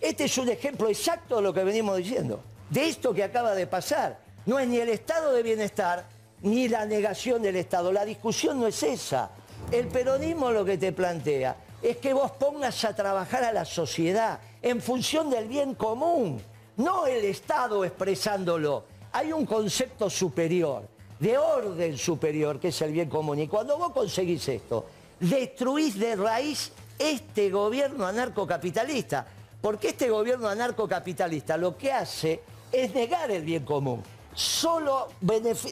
este es un ejemplo exacto de lo que venimos diciendo, de esto que acaba de pasar. No es ni el estado de bienestar ni la negación del Estado. La discusión no es esa. El peronismo lo que te plantea es que vos pongas a trabajar a la sociedad en función del bien común, no el Estado expresándolo. Hay un concepto superior, de orden superior, que es el bien común. Y cuando vos conseguís esto, destruís de raíz este gobierno anarcocapitalista. Porque este gobierno anarcocapitalista lo que hace es negar el bien común. Solo,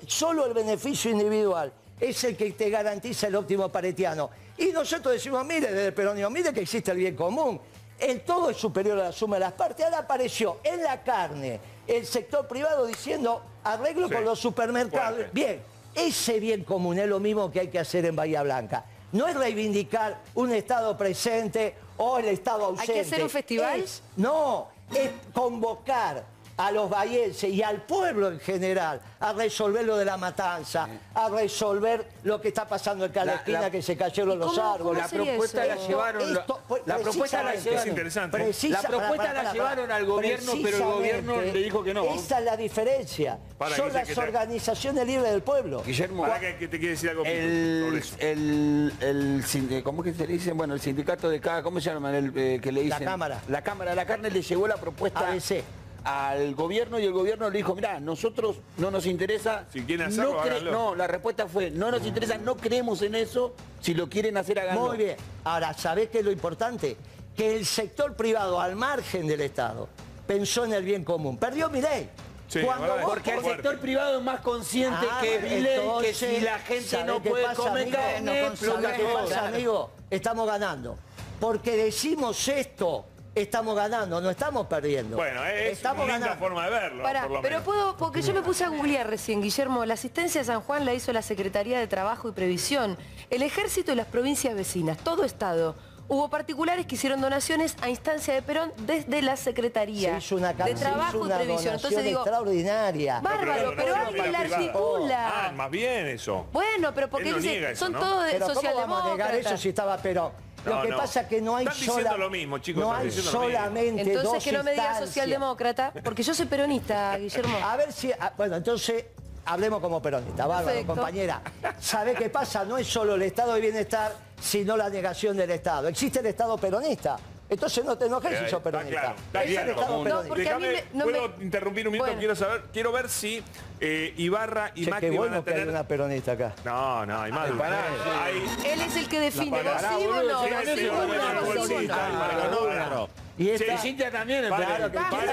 solo el beneficio individual es el que te garantiza el óptimo paretiano. Y nosotros decimos, mire, desde el peronismo, mire que existe el bien común. El todo es superior a la suma de las partes. Ahora apareció en la carne el sector privado diciendo arreglo Sí, con los supermercados. fuerte. Bien, ese bien común es lo mismo que hay que hacer en Bahía Blanca. No es reivindicar un Estado presente o el Estado ¿Hay que ausente. hacer un festival? Es- no, es convocar a los bahienses y al pueblo en general a resolver lo de la matanza, a resolver lo que está pasando en cada La- esquina la- que se cayeron ¿Y los cómo- árboles. cómo La propuesta eso? la llevaron- Esto, pues, la propuesta la llevaron- Es interesante. precisa- La propuesta para, para, la para, llevaron para. al gobierno, pero el gobierno le dijo que no. Esa es la diferencia. Para, Son las organizaciones libres del pueblo. Guillermo, Para que, que te quiere decir algo sobre el, eso. el, el sin- ¿cómo es que se le dice? Bueno, el sindicato de cada, ¿cómo se llama? El, eh, que le La dicen? Cámara. La Cámara de la Carne le llevó la propuesta ABC. Al gobierno y el gobierno le dijo, mira, nosotros no nos interesa. Si quieren hacerlo, no, no, la respuesta fue, no nos interesa, no creemos en eso, si lo quieren hacer, háganlo. Muy bien. Ahora, ¿sabés qué es lo importante? Que el sector privado, al margen del Estado, pensó en el bien común. Perdió mi ley. Sí, Cuando vos- Porque el Fuerte. sector privado es más consciente Ah, que Milei, que si la gente ¿sabe no qué puede pasa, comer amigo? carne, ¿Sabe explota qué todo. pasa, amigo? Estamos ganando. Porque decimos esto, estamos ganando, no estamos perdiendo. Bueno, es estamos una linda ganando. forma de verlo, Pará, por lo pero menos. puedo, porque yo me puse a googlear recién, Guillermo, la asistencia a San Juan la hizo la Secretaría de Trabajo y Previsión, el Ejército y las provincias vecinas, todo Estado. Hubo particulares que hicieron donaciones a instancia de Perón desde la Secretaría Se hizo una, ca- de se Trabajo hizo y Previsión. Entonces digo, extraordinaria. bárbaro, pero alguien la articula. Ah, más bien eso. Bueno, pero porque no dice, eso, son ¿no? todos de Pero ¿cómo vamos a negar socialdemócratas. eso si estaba Perón? Lo que no. pasa es que no hay Están diciendo sola- lo mismo, chicos, No están hay diciendo solamente Entonces dos que no me digas instancias. socialdemócrata, porque yo soy peronista, Guillermo. A ver si... ah, Bueno, entonces hablemos como peronista. Bárbaro, Perfecto. compañera. ¿Sabe qué pasa? No es solo el estado de bienestar, sino la negación del Estado. Existe el Estado peronista. Entonces no te enojes si Eh, sos peronista. claro, está es el claro. Estado No, peronista. porque a mí Déjame, me- no ¿puedo me- interrumpir un minuto? Bueno. Quiero saber, quiero ver si eh, Ibarra y Che, Macri van a bueno que hay tener... una peronista acá. No, no, hay más. Hay- Él es el que define, vos sí o boludo, no, sí, vos vos no. para. Y esta... Cintia también, Vale, claro que para ¿quién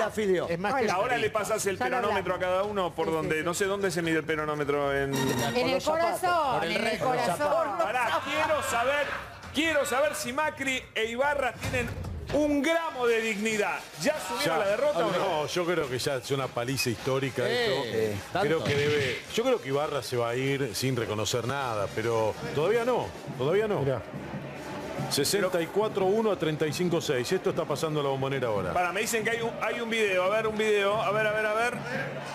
la afilió? Hola. Ahora le pasas el peronómetro a cada uno por donde, no sé dónde se mide el peronómetro en... En el corazón, en el corazón. Pará, quiero saber, quiero saber si Macri e Ibarra tienen un gramo de dignidad. ¿Ya asumieron Ya. la derrota o no? No, yo creo que ya es una paliza histórica Eh, esto. Creo que debe. Yo creo que Ibarra se va a ir sin reconocer nada, pero todavía no, todavía no. 64-1 a 35-6. Esto está pasando a la bombonera ahora. Para, me dicen que hay un, hay un video. A ver, un video. A ver, a ver, a ver.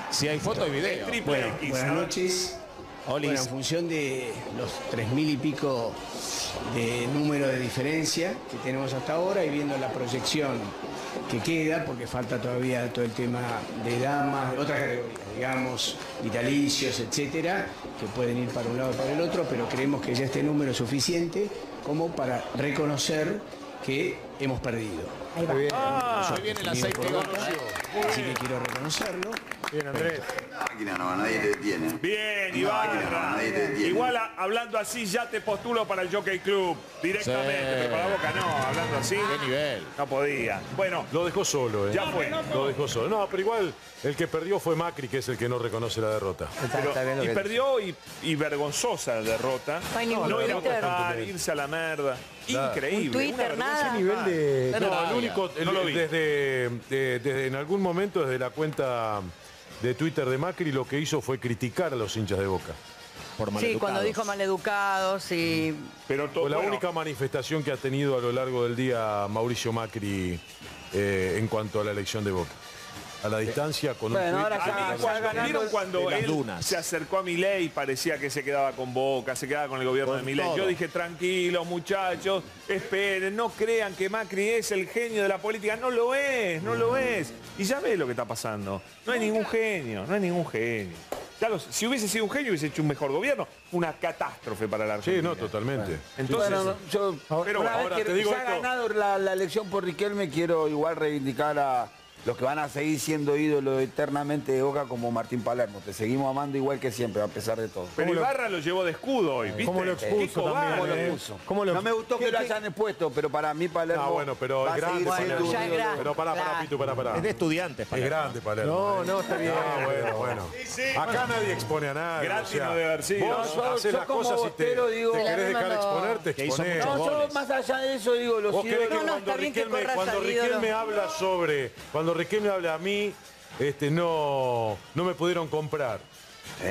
Si hay foto y video. triple Bueno, X. buenas noches. Olis. Bueno, en función de los 3.000 y pico de número de diferencia que tenemos hasta ahora y viendo la proyección que queda, porque falta todavía todo el tema de damas, de otras categorías, digamos, vitalicios, etcétera, que pueden ir para un lado o para el otro, pero creemos que ya este número es suficiente como para reconocer que hemos perdido. Ahí va. Ah, Ahí viene el aceite de Así que quiero reconocerlo. Bien, Andrés. máquina no, nadie te detiene. bien, No, no, detiene. Igual a- hablando así ya te postulo para el Jockey Club. Directamente, Sí. pero para la boca no. Hablando así. ¿Qué nivel? No podía. Bueno, Lo dejó solo, ¿eh? Ya fue. Lo dejó solo. No, pero igual el que perdió fue Macri, que es el que no reconoce la derrota. Pero- bien y perdió y, y vergonzosa derrota. No no ir a Twitter. votar, irse a la merda. Increíble. Un Twitter, nada. nivel de. Único. No lo vi. desde, de- desde en algún momento, desde la cuenta de Twitter de Macri, lo que hizo fue criticar a los hinchas de boca. Por Sí, cuando dijo maleducados y... Pero to- Fue la bueno, única manifestación que ha tenido a lo largo del día Mauricio Macri eh, en cuanto a la elección de Boca. A la distancia, con un Bueno, tuit ahora A mí, ya- ya ganando ¿Vieron cuando él dunas. se acercó a Milei y parecía que se quedaba con Boca, se quedaba con el gobierno Con de Milei? Yo dije, tranquilos muchachos, esperen, no crean que Macri es el genio de la política. No lo es, no lo es. Y ya ves lo que está pasando. No hay ningún genio, no hay ningún genio. Claro, si hubiese sido un genio hubiese hecho un mejor gobierno. Una catástrofe para la Sí, Argentina. no, totalmente. Entonces, Bueno, no, yo, Pero una ahora vez que te digo se ha esto. ganado la, la elección por Riquelme, quiero igual reivindicar a, los que van a seguir siendo ídolos eternamente de Boca como Martín Palermo. Te seguimos amando igual que siempre, a pesar de todo. Pero Ibarra lo llevó de escudo hoy, ¿viste? ¿Cómo lo expuso también, ¿Cómo lo expuso? no me gustó que lo hayan expuesto, pero para mí Palermo Ah, bueno, pero va es grande siendo Palermo. Pero pará, pará, Pitu, pará, pará. Es de estudiantes, Es Palermo. grande Palermo. No, eh. no, está bien. Ah, bueno, bueno. Acá nadie expone a nadie. Gratis o sea, no debe haber sido. Vos No, las como cosas y te, digo- te querés dejar Que hizo exponés. No, yo más allá de eso digo, los ¿Vos querés que ídolos... cuando, está bien que Riquelme, habla sobre, cuando Riquelme habla a mí, este, no, no me pudieron comprar?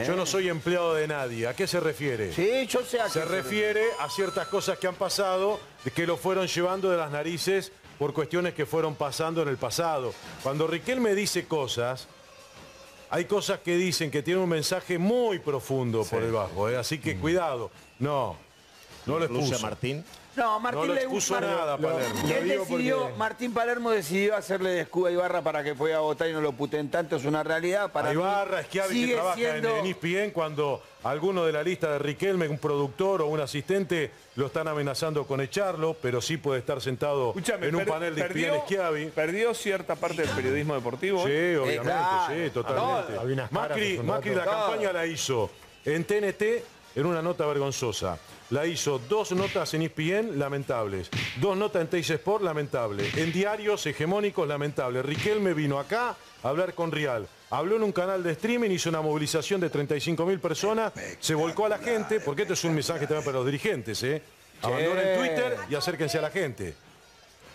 Yo no soy empleado de nadie. ¿A qué se refiere? Sí, yo sé a Se qué refiere a ciertas cosas que han pasado, que lo fueron llevando de las narices por cuestiones que fueron pasando en el pasado. Cuando Riquelme dice cosas, hay cosas que dicen que tienen un mensaje muy profundo por debajo, ¿eh? así que cuidado. No, no lo expuso. Martín. No, Martín No le expuso Mar- nada, Lo- Palermo. Él decidió, porque- Martín Palermo decidió hacerle de escudo a Ibarra para que pueda votar y no lo puten tanto, es una realidad. Para a Ibarra, Schiavi que trabaja siendo- en, en ESPN cuando alguno de la lista de Riquelme, un productor o un asistente, lo están amenazando con echarlo, pero sí puede estar sentado en un per- panel de perdió, ESPN Schiavi. perdió cierta parte del periodismo deportivo. Sí, hoy? obviamente, claro. sí, totalmente. No, Macri, Macri la campaña la hizo en TNT en una nota vergonzosa. La hizo dos notas en ESPN, lamentables. Dos notas en Teis Sport, lamentable. En diarios hegemónicos, lamentable. Riquelme vino acá a hablar con Real. Habló en un canal de streaming, hizo una movilización de 35 mil personas, se volcó a la gente, porque esto es un mensaje también para los dirigentes, ¿eh? Abandonen Twitter y acérquense a la gente.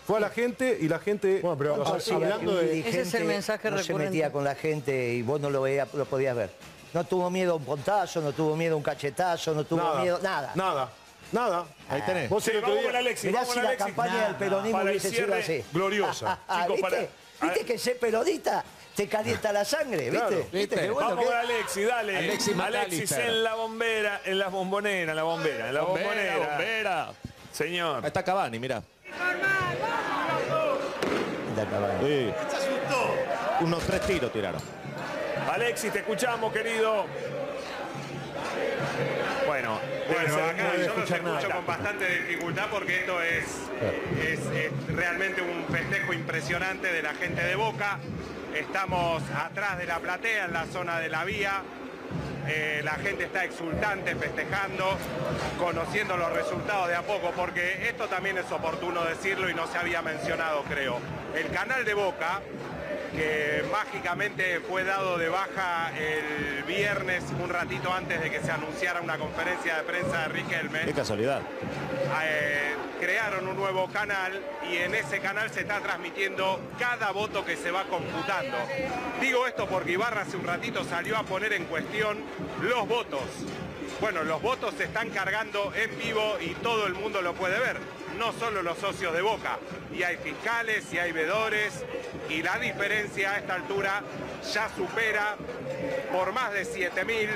Fue a la gente y la gente... Bueno, pero hablando de... Ese es el mensaje no se recurrente. metía con la gente y vos no lo, veías, lo podías ver. No tuvo miedo a un pontazo, no tuvo miedo a un cachetazo, no tuvo Nada, miedo, nada. Nada, nada. Ahí tenés. Vos Sí, el otro vamos día- con Alexis, Mirá vamos si con la Alexis. campaña del peronismo Para hubiese sido así. gloriosa. Chicos, para- ¿Viste? ¿Viste que ser peronista te calienta la sangre? ¿Viste? Claro. ¿Viste? ¿Viste? qué bueno Vamos que- con Alexis, dale. Alexis Alexis en la bombera, en la bombonera, en la bombera, en la Bombera, bombonera. bombera. Señor. Ahí está Cavani, mirá. Sí. Unos tres tiros tiraron. Alexis, te escuchamos, querido. Bueno, Bueno, acá muy- yo los escucho con bastante dificultad porque esto es, es, es realmente un festejo impresionante de la gente de Boca. Estamos atrás de la platea, en la zona de la vía. Eh, la gente está exultante, festejando, conociendo los resultados de a poco, porque esto también es oportuno decirlo y no se había mencionado, creo. El canal de Boca, que mágicamente fue dado de baja el viernes, un ratito antes de que se anunciara una conferencia de prensa de Riquelme, Qué casualidad. eh, crearon un nuevo canal y en ese canal se está transmitiendo cada voto que se va computando. Digo esto porque Ibarra hace un ratito salió a poner en cuestión los votos. Bueno, los votos se están cargando en vivo y todo el mundo lo puede ver, no solo los socios de Boca. Y hay fiscales y hay vedores y la diferencia a esta altura ya supera por más de 7.000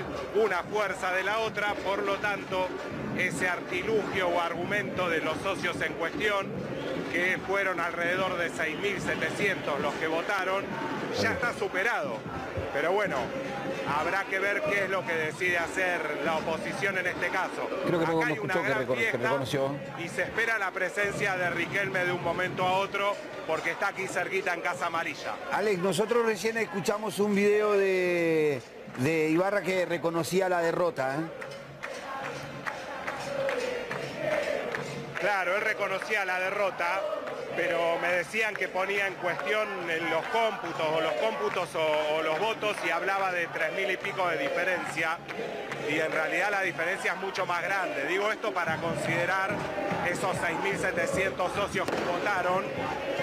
una fuerza de la otra, por lo tanto, ese artilugio o argumento de los socios en cuestión, que fueron alrededor de 6.700 los que votaron, ya está superado. Pero bueno, habrá que ver qué es lo que decide hacer la oposición en este caso. Creo que Acá hay una que gran que fiesta reconoció. y se espera la presencia de Riquelme de un momento a otro porque está aquí cerquita en Casa Amarilla. Alex, nosotros recién escuchamos un video de, de Ibarra que reconocía la derrota. ¿eh? Claro, él reconocía la derrota, pero me decían que ponía en cuestión los cómputos o los cómputos o, los votos y hablaba de tres mil y pico de diferencia y en realidad la diferencia es mucho más grande. Digo esto para considerar esos 6.700 socios que votaron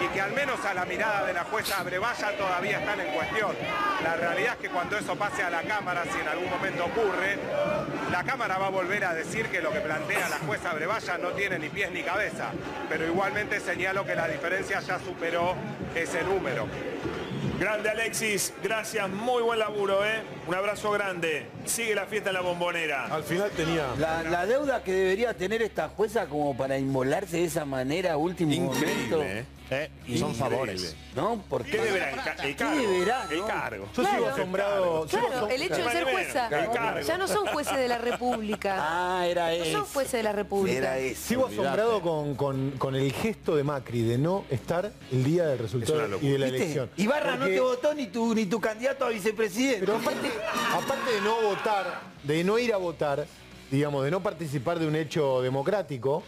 y que al menos a la mirada de la jueza Brevalla todavía están en cuestión. La realidad es que cuando eso pase a la Cámara, si en algún momento ocurre, la Cámara va a volver a decir que lo que plantea la jueza Brevalla no tiene ni pies ni cabeza, pero igualmente señalo que la diferencia ya superó ese número. Grande Alexis, gracias, muy buen laburo, ¿eh? Un abrazo grande. Sigue la fiesta en la bombonera. Al final tenía... La, la deuda que debería tener esta jueza como para inmolarse de esa manera a último Increíble, momento. ¿eh? Y son favores. ¿No? ¿Por ¿Qué deberá? El, ca- el ¿Qué cargo. deberá, El no? cargo. Yo sigo asombrado. Claro, el hecho de ser jueza. El cargo. Ya no son jueces de la República. Ah, era No eso. son jueces de la República. Era eso. Sigo olvidate. asombrado con, con- con el gesto de Macri de no estar el día del resultado y de la ¿Viste? elección. Ibarra no Porque- te votó ni tu, ni tu candidato a vicepresidente. Pero aparte, aparte de no votar, de no ir a votar, digamos, de no participar de un hecho democrático,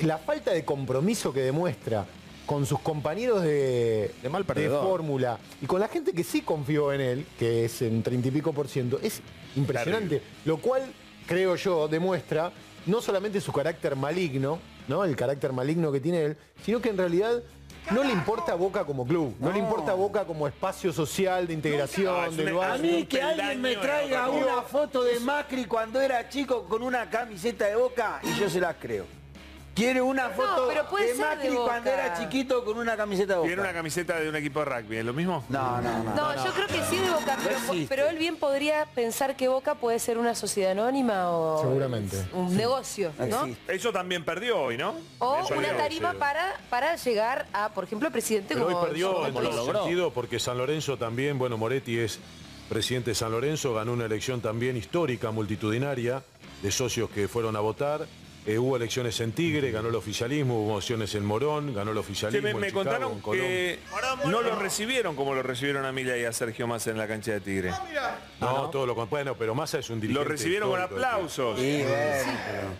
la falta de compromiso que demuestra con sus compañeros de, De mal perdedor. fórmula y con la gente que sí confió en él, que es en treinta y pico por ciento, es impresionante. Lo cual, creo yo, demuestra no solamente su carácter maligno, ¿no? El carácter maligno que tiene él, sino que en realidad no le importa Boca como club, no, le importa Boca como espacio social de integración, No, es del una- A mí que alguien me traiga una foto de Macri cuando era chico con una camiseta de boca y yo se las creo. Quiero una foto pero puede de ser de Macri Boca. cuando era chiquito con una camiseta de boca. Tiene una camiseta de un equipo de rugby, ¿es lo mismo? No, no, no. No, yo creo que sí de Boca, pero, pero él bien podría pensar que Boca puede ser una sociedad anónima o Seguramente. un negocio, ¿no? existe. Eso también perdió hoy, ¿no? O Eso una tarima sí. para, para llegar a, por ejemplo, el presidente Pero hoy como... perdió como en todo sentido porque San Lorenzo también, bueno, Moretti es presidente de San Lorenzo, ganó una elección también histórica, multitudinaria, de socios que fueron a votar. Eh, hubo elecciones en Tigre, ganó el oficialismo, hubo elecciones en Morón, ganó el oficialismo. me, en me Chicago, contaron en Colón. que no lo recibieron como lo recibieron a Mila y a Sergio Massa en la cancha de Tigre. No, todo lo. Bueno, pero Massa es un dirigente. Lo recibieron con aplausos. Sí.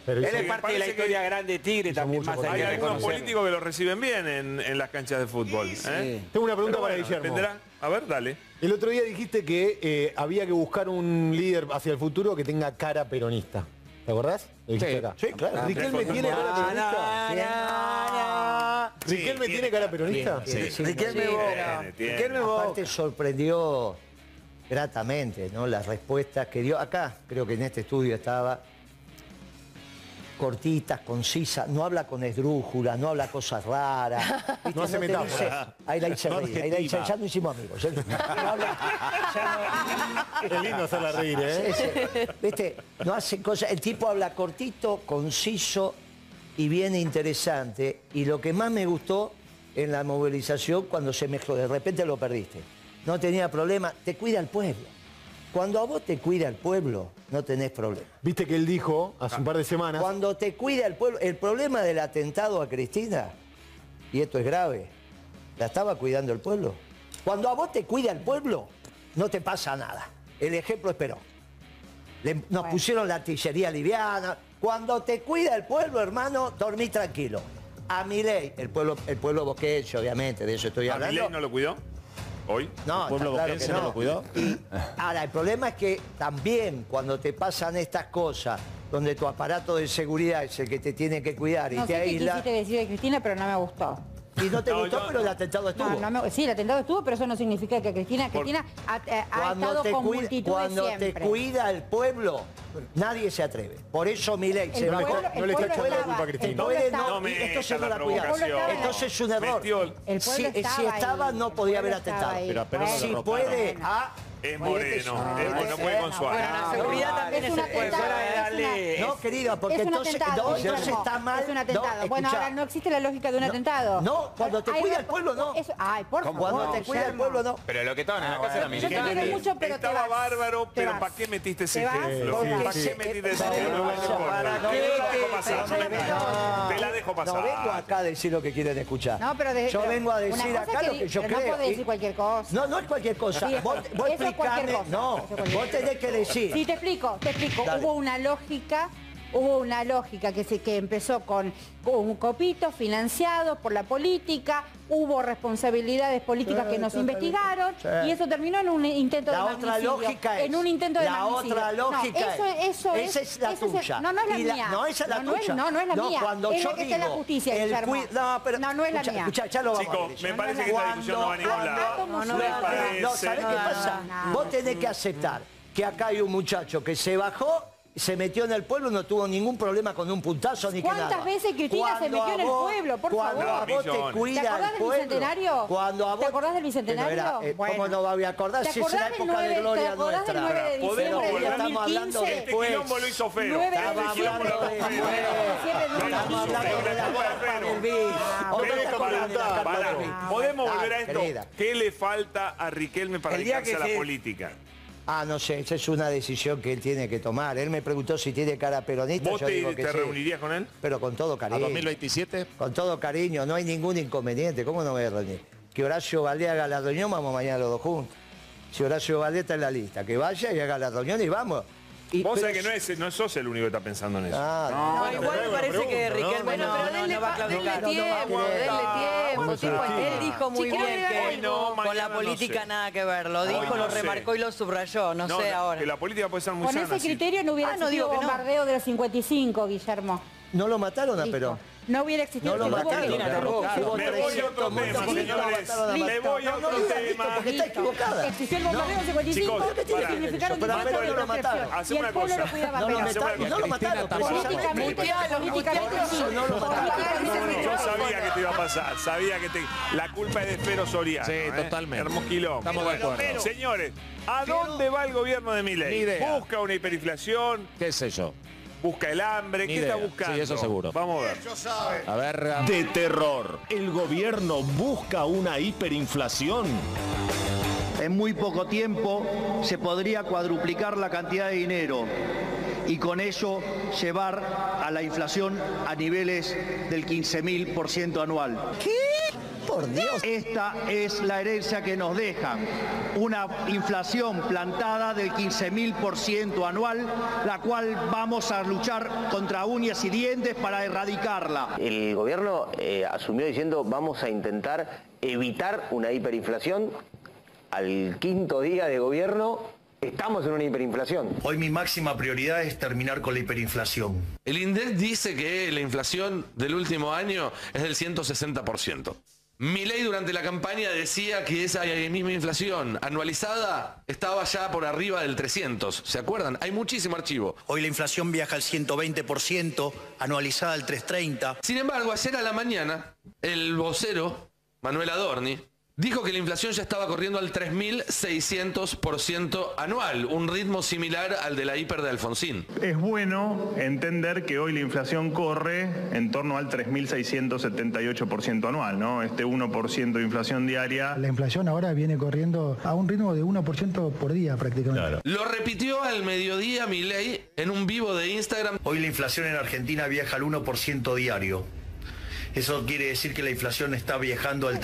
Pero Él es parte de la historia grande de Tigre también más hay algunos políticos que lo reciben bien en, en las canchas de fútbol. ¿eh? Tengo una pregunta Pero para bueno, Guillermo. A ver, dale. El otro día dijiste que eh, había que buscar un líder hacia el futuro que tenga cara peronista. ¿Te acordás? Acá. Sí, claro. ¿Riquelme tiene cara peronista? ¿Riquelme tiene cara peronista? Sí, sí, Riquelme sí, vos. Riquelme vos. Aparte sorprendió gratamente, ¿no? Las respuestas que dio acá, creo que en este estudio estaba cortitas, concisas, no habla con esdrújula, no habla cosas raras. ¿viste? No hace te metáforas. dice- Ahí la hice No reír, ahí la hice- ya no hicimos amigos. no- no habla- ya Es lindo hacerla reír, no- ¿eh? sí, sí. ¿Viste? No hace cosas. El tipo habla cortito, conciso y bien interesante. Y lo que más me gustó en la movilización cuando se mezcló, de repente lo perdiste. No tenía problema, te cuida el pueblo. Cuando a vos te cuida el pueblo, no tenés problema. Viste que él dijo hace un par de semanas. Cuando te cuida el pueblo, el problema del atentado a Cristina, y esto es grave, la estaba cuidando el pueblo. Cuando a vos te cuida el pueblo, no te pasa nada. El ejemplo es Perón. Le- nos pusieron la artillería liviana. Cuando te cuida el pueblo, hermano, dormí tranquilo. A mi ley, el pueblo, el pueblo boqueche, obviamente, de eso estoy ¿A hablando. Milei no lo cuidó? ¿Hoy? No, ¿El pueblo claro que no no. lo cuidó? Y ahora, el problema es que también cuando te pasan estas cosas, donde tu aparato de seguridad es el que te tiene que cuidar y No te sé qué aísla, quisiste decir de Cristina, pero no me gustó. Y no te No, gustó, yo- pero el atentado estuvo. No, no me- sí, el atentado estuvo, pero eso no significa que Cristina, Cristina ha, eh, ha cuando estado te, con cuida, multitudes cuando te cuida el pueblo, nadie se atreve. Por eso mi ley se pueblo- no le está echando la culpa a Cristina. no, me entonces echa no la la cuida. Entonces es un error. El Si, estaba si estaba, ahí. no podía haber atentado. ahí. Pero a si puede, ah, Es Bueno, moreno. este- es- no puede con su Bueno, la seguridad no, también es es, un es. No, querida, porque es un entonces, atentado, no, entonces está mal. Es un atentado. No, bueno, ahora no existe la lógica de un atentado. No, cuando te cuida una- el pueblo, no. eso- ay, por favor. Cuando te cuida el pueblo, no. Pero lo que estaban en la Ah, casa era bueno. Yo te militar. quiero mucho, pero te Estaba vas. bárbaro, Te pero. ¿para qué metiste ese ejemplo? ¿Para qué metiste ese No, ejemplo? no, No, no, ¿Para no, qué? no, Te la dejo no, pasar. no, no me no, metas. no. Te la dejo pasar. No vengo acá a decir lo que quieren escuchar. No, pero yo vengo a una decir acá lo que yo creo. No puede Y- decir cualquier cosa. No, no es cualquier cosa. Cualquier cosa. No, vos tenés que decir. Sí, te explico, te explico. Dale. Hubo una lógica, hubo una lógica que, se, que empezó con, con un copito financiado por la política, hubo responsabilidades políticas Sí, que nos investigaron sí. y eso terminó en un intento La de otra lógica es. En un intento de la magnicidio. otra lógica no, eso, es. eso esa es la eso tuya. no, no es la Y la- mía. no, esa es la no, no tuya. no, no es la No, mía. cuando es yo la que está en la digo, justicia, el cui- no, pero- no, no es la escucha, mía. escucha, ya lo vamos a ver eso. me No, parece no, que esta discusión no va a ningún Ah, lado. No, no, ¿Les no, ¿sabés qué pasa? no, Vos tenés que aceptar que acá hay un muchacho que se bajó se metió en el pueblo, no tuvo ningún problema con un puntazo ni que nada. ¿Cuántas veces Cristina se Cuando metió a en el vos- pueblo? Por cuando favor. a vos te cuida ¿Te acordás el del bicentenario? Cuando a ¿Te acordás del bicentenario? Era, eh, ¿Cómo no voy a acordar ¿Te si es la época de gloria te acordás del nuestra? 9 de Podemos diciembre volver- Estamos hablando 2015? Este después. quilombo lo hizo Fero. Nueve de Estamos quilombo hablando lo de hizo Fero. después. Diciembre del Estamos hablando de la carpa del BIS. Otra bueno. cosa de la carpa Pará, del BIS. Podemos volver a esto. ¿Qué le falta a Riquelme para dedicarse a la se- política? Ah, no sé, esa es una decisión que él tiene que tomar. Él me preguntó si tiene cara peronista. ¿Vos yo te, digo que te sí. reunirías con él? Pero con todo ¿A cariño. 2027? Con todo cariño, no hay ningún inconveniente. ¿Cómo no voy a reunir? Que Horacio Valdés haga la reunión, vamos mañana los dos juntos. Si Horacio Valdés está en la lista, que vaya y haga la reunión y vamos. Y, Vos sabés que no, es, no sos el único que está pensando en eso. Ah, No, bueno, igual me parece pregunto, que ¿no? Riquelme Bueno, no, pero no, denle, no va a denle tiempo, denle tiempo. Él dijo muy Si bien que no, con la no política sé. nada que ver. Lo dijo, no lo sé. remarcó y lo subrayó. No, sé ahora. Que la política puede ser muy Con sana. ese sí. criterio no hubiera Ah, no no. bombardeo de los 55, Guillermo. No lo mataron a. Perón. No hubiera existido. No lo mataron. Me voy a 300 otro tema, señores. Me voy a otro tema. porque está equivocada. Existió el bombardeo del 55 Chicos, que significaron acto de no lo mataron. Y el una pueblo cosa. lo cuidaba No lo mataron, no lo mataron. Políticamente, políticamente sí. No lo mataron. Yo sabía que te iba a pasar, sabía que te... La culpa es de Fero Soriano. Sí, ¿eh? totalmente. Quilombo. Estamos de acuerdo. Señores, ¿a dónde va el gobierno de Milei? Busca una hiperinflación, ¿Qué sé yo? Busca el hambre, Ni ¿qué está buscando? Sí, eso seguro. Vamos a ver. A ver... De terror. El gobierno busca una hiperinflación. En muy poco tiempo se podría cuadruplicar la cantidad de dinero y con ello llevar a la inflación a niveles del 15.000% anual. Por Dios. Esta es la herencia que nos dejan. Una inflación plantada del 15.000% anual, la cual vamos a luchar contra uñas y dientes para erradicarla. El gobierno eh, asumió diciendo vamos a intentar evitar una hiperinflación. Al quinto día de gobierno estamos en una hiperinflación. Hoy mi máxima prioridad es terminar con la hiperinflación. El INDEC dice que la inflación del último año es del 160%. Milei durante la campaña decía que esa misma inflación anualizada estaba ya por arriba del 300. ¿Se acuerdan? Hay muchísimo archivo. Hoy la inflación viaja al 120%, anualizada al 330%. Sin embargo, ayer a la mañana, el vocero, Manuel Adorni, dijo que la inflación ya estaba corriendo al 3.600% anual, un ritmo similar al de la hiper de Alfonsín. Es bueno entender que hoy la inflación corre en torno al 3.678% anual, ¿no? Este 1% de inflación diaria. La inflación ahora viene corriendo a un ritmo de 1% por día prácticamente. Lo repitió al mediodía Milei en un vivo de Instagram. Hoy la inflación en Argentina viaja al 1% diario. Eso quiere decir que la inflación está viajando al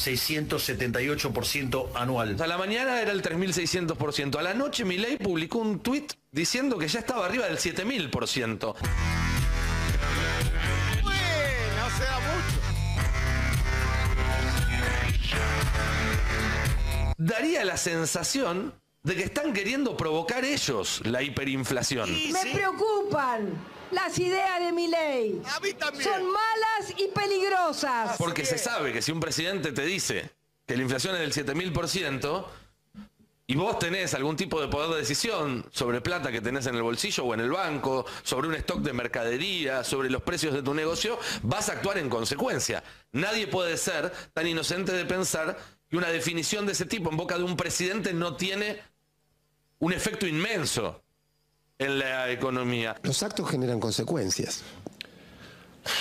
3.678% anual. A la mañana era el 3.600%. A la noche Milei publicó un tuit diciendo que ya estaba arriba del 7.000%. Bueno, se da mucho. Daría la sensación de que están queriendo provocar ellos la hiperinflación. Me preocupan las ideas de mi ley. Son malas y peligrosas. Porque se sabe que si un presidente te dice que la inflación es del 7000% y vos tenés algún tipo de poder de decisión sobre plata que tenés en el bolsillo o en el banco, sobre un stock de mercadería, sobre los precios de tu negocio, vas a actuar en consecuencia. Nadie puede ser tan inocente de pensar que una definición de ese tipo en boca de un presidente no tiene un efecto inmenso en la economía. Los actos generan consecuencias.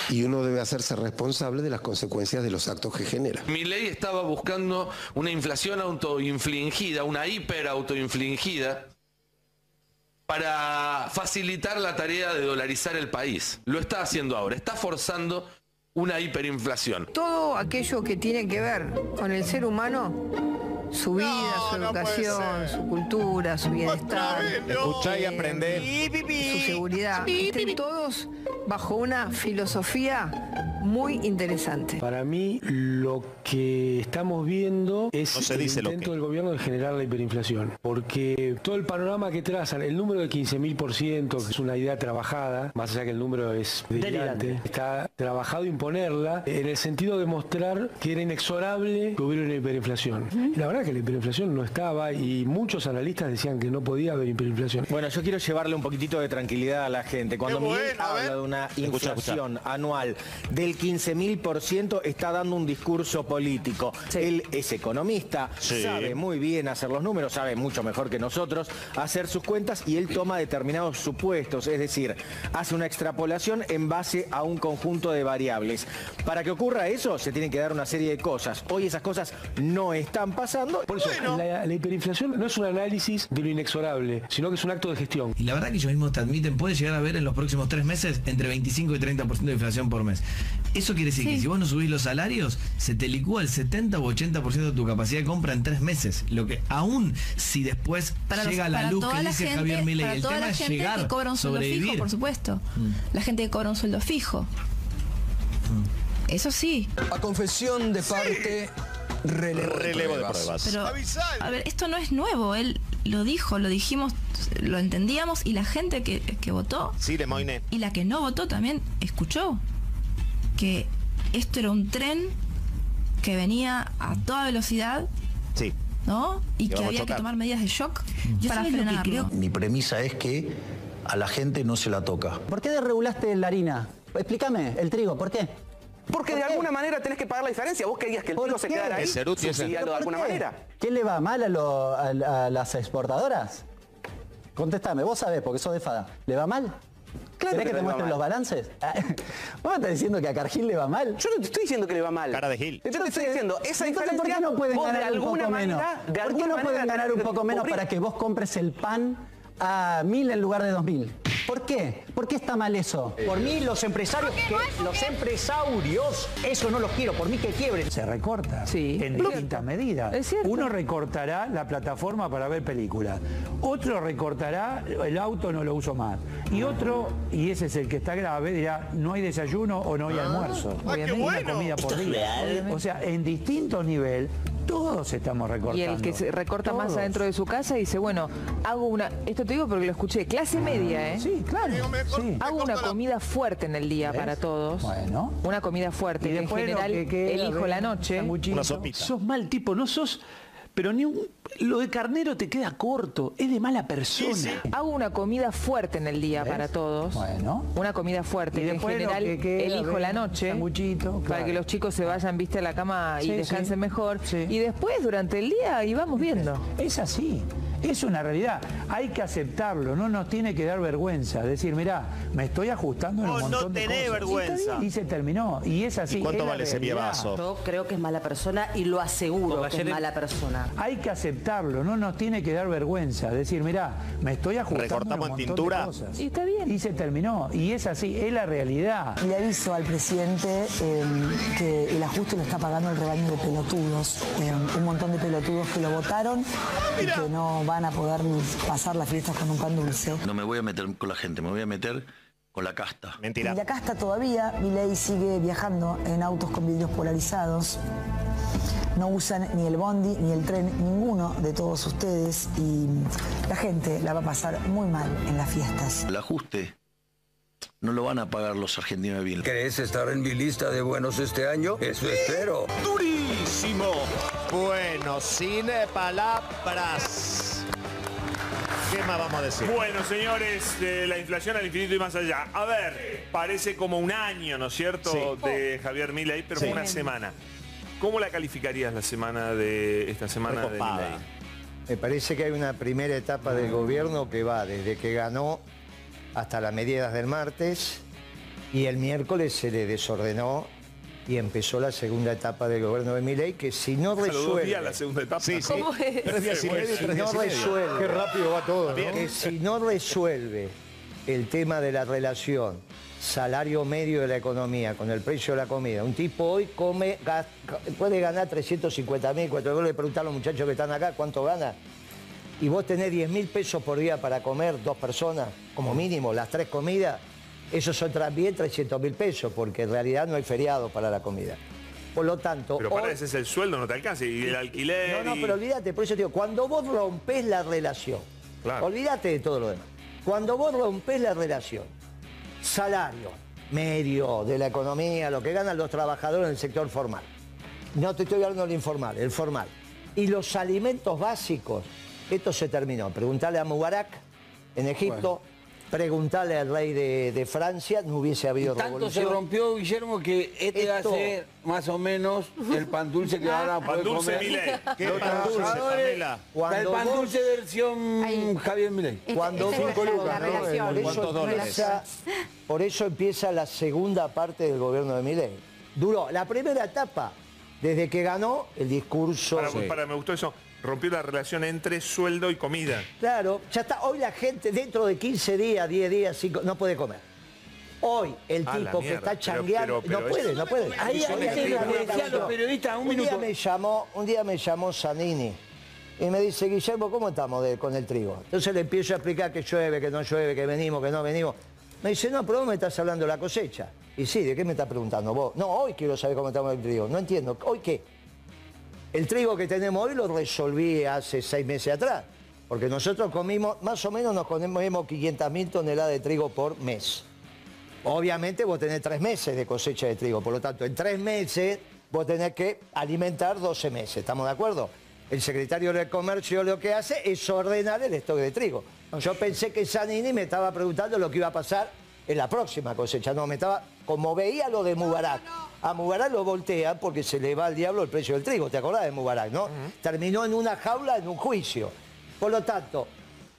Y uno debe hacerse responsable de las consecuencias de los actos que genera. Mi ley estaba buscando una inflación autoinfligida, una hiper autoinfligida, para facilitar la tarea de dolarizar el país. Lo está haciendo ahora, está forzando una hiperinflación. Todo aquello que tiene que ver con el ser humano, su vida, su educación, su cultura, su bienestar, Escuchá y eh, aprendé. su seguridad, estén todos bajo una filosofía muy interesante. Para mí lo que estamos viendo es No se el dice lo intento que. del gobierno de generar la hiperinflación. Porque todo el panorama que trazan, el número de 15.000%, que es una idea trabajada, más allá que el número es delirante, Delirante. está trabajado imponerla en el sentido de mostrar que era inexorable que hubiera una hiperinflación. Y la verdad que la hiperinflación no estaba y muchos analistas decían que no podía haber hiperinflación. Bueno, yo quiero llevarle un poquitito de tranquilidad a la gente. Cuando Miguel bueno, habla de una Escucha, inflación anual del 15.000%, está dando un discurso político. Él es economista, Sí. sabe muy bien hacer los números, sabe mucho mejor que nosotros hacer sus cuentas y él toma determinados supuestos, es decir, hace una extrapolación en base a un conjunto de variables. Para que ocurra eso, se tienen que dar una serie de cosas. Hoy esas cosas no están pasando. Por eso, la, la hiperinflación no es un análisis de lo inexorable, sino que es un acto de gestión. Y la verdad que ellos mismos te admiten, puede llegar a ver en los próximos tres meses entre 25 y 30% de inflación por mes. Eso quiere decir que si vos no subís los salarios, se te licúa el 70 o 80% de tu capacidad de compra en tres meses. Lo que aún si después Para, los- llega la para luz toda que la dice gente, Javier Milei, para el toda tema la es gente llegar, que cobra un sueldo sobrevivir. fijo, por supuesto. La gente que cobra un sueldo fijo. Eso sí. A confesión de parte, relevo, Relevo de de pruebas. Pero, a ver, esto no es nuevo. Él lo dijo, lo dijimos, lo entendíamos y la gente que, que votó Sí, de Moine. y la que no votó también escuchó que esto era un tren que venía a toda velocidad, Sí. ¿no? Y Que había que tomar medidas de shock Yo para frenarlo. creo. Mi premisa es que a la gente no se la toca. ¿Por qué desregulaste la harina? Explícame, el trigo, ¿por qué? Porque de alguna manera tenés que pagar la diferencia. Vos querías que el trigo se qué? quedara ahí, subsidiado de ¿Pero por alguna qué? manera. ¿Qué le va mal a, lo- a- a las exportadoras? Contestame, vos sabés, porque sos de FADA. ¿Le va mal? Claro ¿Querés que que te muestren los balances? ¿Vos me estás diciendo que a Cargill le va mal? Yo no te estoy diciendo que le va mal. Cara de Gil. Yo te estoy diciendo, esa Entonces, diferencia ¿por qué no pueden ganar un alguna poco menos? manera, ¿Por qué no pueden ganar un poco menos para que vos compres el pan a mil en lugar de dos mil? ¿Por qué? ¿Por qué está mal eso? Por mí los empresarios, que, los empresarios, eso no los quiero, por mí que quiebren. Se recorta en distintas medidas. Uno recortará la plataforma para ver películas. Otro recortará el auto no lo uso más. Y otro, y ese es el que está grave, dirá no hay desayuno o no hay almuerzo. Ah, qué Una bueno. comida por día. O sea, en distintos niveles, todos estamos recortando. Y el que se recorta más adentro de su casa dice, bueno, hago una, esto te digo porque lo escuché, clase media, ¿eh? Sí, claro. sí. Hago una comida fuerte en el día para todos. Bueno. Una comida fuerte, Y que en general que queda, elijo ven, la noche. sanguchito. Una sopita. Sos mal tipo, no sos... Pero ni un- lo de carnero te queda corto, es de mala persona. Hago una comida fuerte en el día para todos. Bueno. Una comida fuerte, Y que en general que queda, elijo ven, la noche. Para que los chicos se vayan, viste, a la cama y Sí, descansen mejor. Y después, durante el día, y vamos viendo. Es así, es una realidad. Hay que aceptarlo, no nos tiene que dar vergüenza. Decir, mirá, me estoy ajustando en un No, no montón de tenés cosas. vergüenza. Y, se terminó. Y es así. ¿Y cuánto vale ese? Yo creo que es mala persona y lo aseguro Porque que es mala persona. Hay que aceptarlo, no nos tiene que dar vergüenza. Decir, mirá, me estoy ajustando ¿Recortamos en un montón tintura? de cosas. Y está bien. Y se terminó. Y es así, es la realidad. Le aviso al presidente eh, que el ajuste lo está pagando el rebaño de pelotudos. eh, un montón de pelotudos que lo votaron y que no van a poder pasar las fiestas con un pan dulce. No me voy a meter con la gente, me voy a meter con la casta. Mentira. Y la casta todavía, Milei sigue viajando en autos con vidrios polarizados. No usan ni el bondi ni el tren, ninguno de todos ustedes. Y la gente la va a pasar muy mal en las fiestas. El ajuste no lo van a pagar los argentinos bien. ¿Querés estar en mi lista de buenos este año? Eso espero. Durísimo. Bueno, cine palabras. ¿Qué más vamos a decir? Bueno, señores, de la inflación al infinito y más allá. A ver, parece como un año, ¿no es cierto?, Sí. de Javier Milei, pero Sí. fue una semana. ¿Cómo la calificarías la semana de esta semana de Recopada. Milei? Me parece que hay una primera etapa del gobierno que va desde que ganó hasta las medidas del martes y el miércoles se le desordenó y empezó la segunda etapa del gobierno de Milei que si no resuelve días la segunda etapa. Sí, sí. ¿Cómo es? Tres días y medio, si tres días no resuelve Qué rápido va todo, ¿no? que si no resuelve el tema de la relación salario medio de la economía con el precio de la comida, un tipo hoy come, gas- puede ganar 350 mil, cuatro le preguntar a los muchachos que están acá cuánto gana. Y vos tenés 10 mil pesos por día para comer dos personas, como mínimo, las tres comidas, Esos son también 300 mil pesos, porque en realidad no hay feriado para la comida. Por lo tanto, Pero para hoy- ese es el sueldo, no te alcanza. Y el alquiler. no, no, y- pero olvídate, por eso te digo, cuando vos rompés la relación, Claro. olvídate de todo lo demás. Cuando vos rompés la relación, salario medio de la economía, lo que ganan los trabajadores en el sector formal. No te estoy hablando del informal, el formal. Y los alimentos básicos, esto se terminó. Preguntale a Mubarak en Egipto, preguntale al rey de, de Francia, no hubiese habido Tanto se revolución. rompió, Guillermo, que este va a Esto- ser más o menos el pan dulce que van a poder Pan dulce comer. Milei. ¿Qué Los pan dulce, trabajadores, Pamela? está el pan vos- dulce versión Javier Milei. Cuando Este- Cinco lucas, ¿no? por, eso empieza, por eso empieza la segunda parte del gobierno de Milei. Duró la primera etapa, desde que ganó el discurso. Para, para, me gustó eso. Rompió la relación entre sueldo y comida. Claro, ya está. Hoy la gente dentro de 15 días, 10 días, 5, no puede comer. Hoy el Ah, tipo que está changueando, pero- pero no puede, no puede. Ahí, ahí llamó- los periodistas, un un día me llamó, un día me llamó Zanini y me dice, Guillermo, ¿cómo estamos de- con el trigo? Entonces le empiezo a explicar que llueve, que no llueve, que venimos, que no venimos. Me dice, no, pero vos me estás hablando de la cosecha. Y sí, ¿de qué me estás preguntando vos? No, hoy quiero saber cómo estamos el trigo. No entiendo. ¿Hoy qué? El trigo que tenemos hoy lo resolví hace seis meses atrás. Porque nosotros comimos, más o menos nos comemos 500 mil toneladas de trigo por mes. Obviamente vos tenés tres meses de cosecha de trigo, por lo tanto, en tres meses vos tenés que alimentar 12 meses, ¿estamos de acuerdo? El secretario del Comercio lo que hace es ordenar el stock de trigo. Yo pensé que Zanini me estaba preguntando lo que iba a pasar en la próxima cosecha. No, me estaba, como veía lo de Mubarak. A Mubarak lo voltea porque se le va al diablo el precio del trigo. ¿Te acordás de Mubarak, no? Terminó en una jaula, en un juicio. Por lo tanto,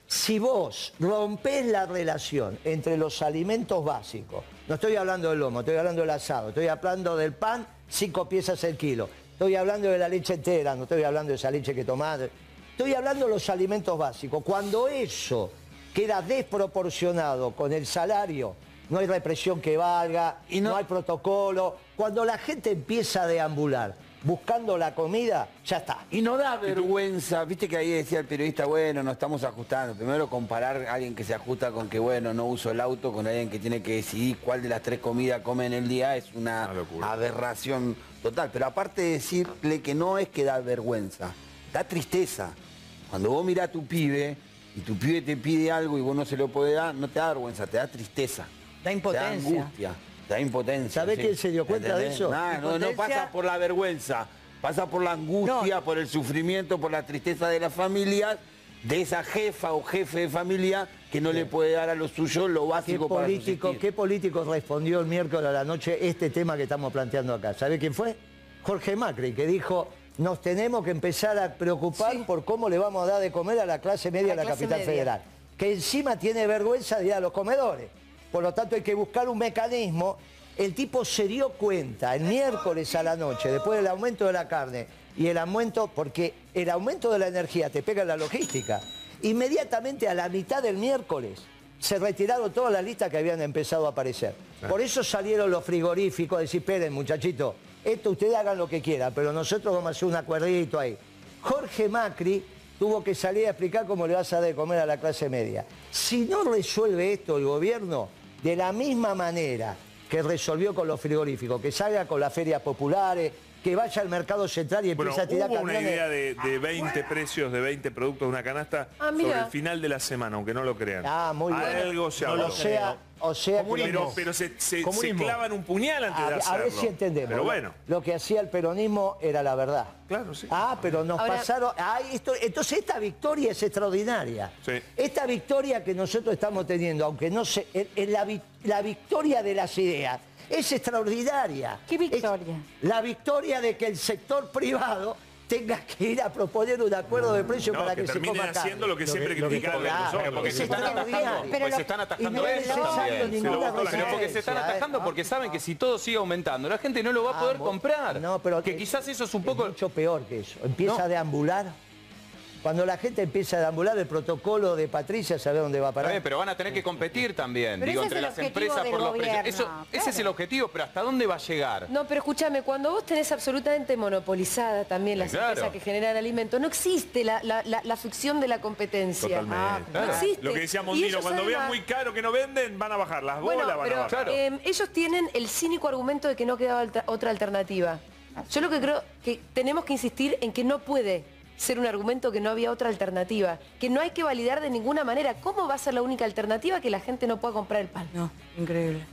si vos rompés la relación entre los alimentos básicos, no estoy hablando del lomo, estoy hablando del asado, estoy hablando del pan, cinco piezas el kilo, estoy hablando de la leche entera, no estoy hablando de esa leche que tomás, estoy hablando de los alimentos básicos. Cuando eso queda desproporcionado con el salario, no hay represión que valga, no... hay protocolo, cuando la gente empieza a deambular buscando la comida, ya está. Y no da vergüenza, viste que ahí decía el periodista, bueno, nos estamos ajustando. Primero comparar a alguien que se ajusta con que, bueno, no uso el auto, con alguien que tiene que decidir cuál de las tres comidas come en el día, es una aberración total. Pero aparte de decirle que no es que da vergüenza, da tristeza. Cuando vos mirás a tu pibe y tu pibe te pide algo y vos no se lo podés dar, no te da vergüenza, te da tristeza. Da impotencia. Te da angustia. Da impotencia. ¿Sabés sí. quién se dio cuenta de eso? Nah, no, no pasa por la vergüenza, pasa por la angustia, por el sufrimiento, por la tristeza de la familia, de esa jefa o jefe de familia que no le puede dar a los suyos lo ¿Qué básico para político, subsistir. ¿Qué político respondió el miércoles a la noche este tema que estamos planteando acá? ¿Sabe quién fue? Jorge Macri, que dijo, nos tenemos que empezar a preocupar por cómo le vamos a dar de comer a la clase media A la de la capital media. federal. Que encima tiene vergüenza de ir a los comedores. Por lo tanto hay que buscar un mecanismo. El tipo se dio cuenta el miércoles a la noche, después del aumento de la carne y el aumento, porque el aumento de la energía te pega en la logística. Inmediatamente a la mitad del miércoles se retiraron todas las listas que habían empezado a aparecer. Por eso salieron los frigoríficos a decir, esperen muchachito, esto ustedes hagan lo que quieran, pero nosotros vamos a hacer un acuerdito ahí. Jorge Macri tuvo que salir a explicar cómo le vas a dar de comer a la clase media. Si no resuelve esto el gobierno, de la misma manera que resolvió con los frigoríficos, que salga con las ferias populares, que vaya al mercado central y Bueno, empiece a tirar hubo una idea de, de 20 precios, de 20 productos de una canasta Ah, sobre el final de la semana, aunque no lo crean. Ah, muy bien. Algo se No habló. lo sea, o sea que pero, no. pero se, se- se clavan un puñal antes de A, a hacerlo. ver si entendemos. Pero bueno. Lo que hacía el peronismo era la verdad. Claro, sí. Ah, pero nos Ahora- pasaron. Ah, esto- entonces esta victoria es extraordinaria. Sí. Esta victoria que nosotros estamos teniendo, aunque no se. en la, la victoria de las ideas es extraordinaria. ¿Qué victoria? la victoria de que el sector privado tenga que ir a proponer un acuerdo de precio No, para que que, se coma carne. haciendo lo que siempre criticaban Claro, nosotros. pero porque Es se están atajando. Pues se están atajando es eso necesario también. ninguna Se lo votó la resistencia, gente. Porque se están atajando porque saben que si todo sigue aumentando, la gente no lo va a poder Ah, comprar. No, pero que quizás eso es un poco... mucho peor que eso. Empieza No. a deambular. Cuando la gente empieza a deambular, el protocolo de Patricia sabe dónde va a parar. bien, pero van a tener que competir también, Pero digo, entre las empresas por los precios. Ese es el objetivo, pero ¿hasta dónde va a llegar? No, pero escúchame, cuando vos tenés absolutamente monopolizada también las Claro. empresas que generan alimentos, no existe la, la- la- la ficción de la competencia. Totalmente. Ah, no existe. Lo que decía Mondino, cuando vean muy caro que no venden, van a bajar. Las Bueno, bolas van pero a bajar. eh, ellos tienen el cínico argumento de que no quedaba otra alternativa. Yo lo que creo que tenemos que insistir en que no puede ser un argumento que no había otra alternativa, que no hay que validar de ninguna manera. ¿Cómo va a ser la única alternativa que la gente no pueda comprar el pan? No, increíble.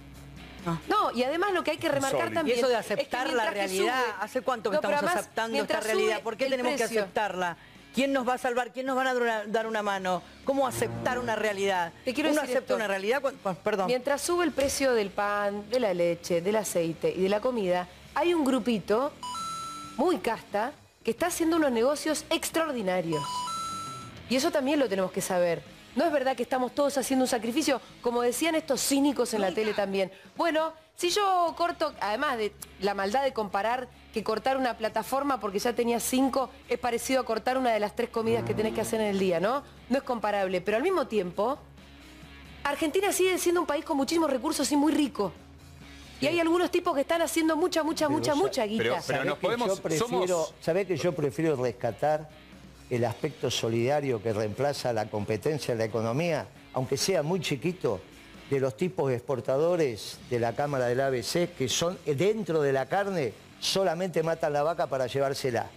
No, y además lo que hay que remarcar también Y eso de es que aceptar la realidad, sube- ¿hace cuánto que No, estamos además, aceptando esta realidad? ¿Por qué tenemos que aceptarla? ¿Quién nos va a salvar? ¿Quién nos va a dar una, dar una mano? ¿Cómo aceptar una realidad? Te quiero Uno decir acepta esto. una realidad cuando- pues, perdón. Mientras sube el precio del pan, de la leche, del aceite y de la comida, hay un grupito muy casta que está haciendo unos negocios extraordinarios. Y eso también lo tenemos que saber. No es verdad que estamos todos haciendo un sacrificio, como decían estos cínicos en la tele también. Bueno, si yo corto, además de la maldad de comparar que cortar una plataforma porque ya tenía cinco es parecido a cortar una de las tres comidas que tenés que hacer en el día, ¿no? No es comparable, pero al mismo tiempo, Argentina sigue siendo un país con muchísimos recursos y muy rico. Y hay algunos tipos que están haciendo mucha, mucha, mucha, mucha guita. ¿Sabés que yo prefiero, ¿sabés que yo prefiero rescatar el aspecto solidario que reemplaza la competencia en la economía, aunque sea muy chiquito, de los tipos exportadores de la Cámara del ABC, que son dentro de la carne, solamente matan la vaca para llevársela.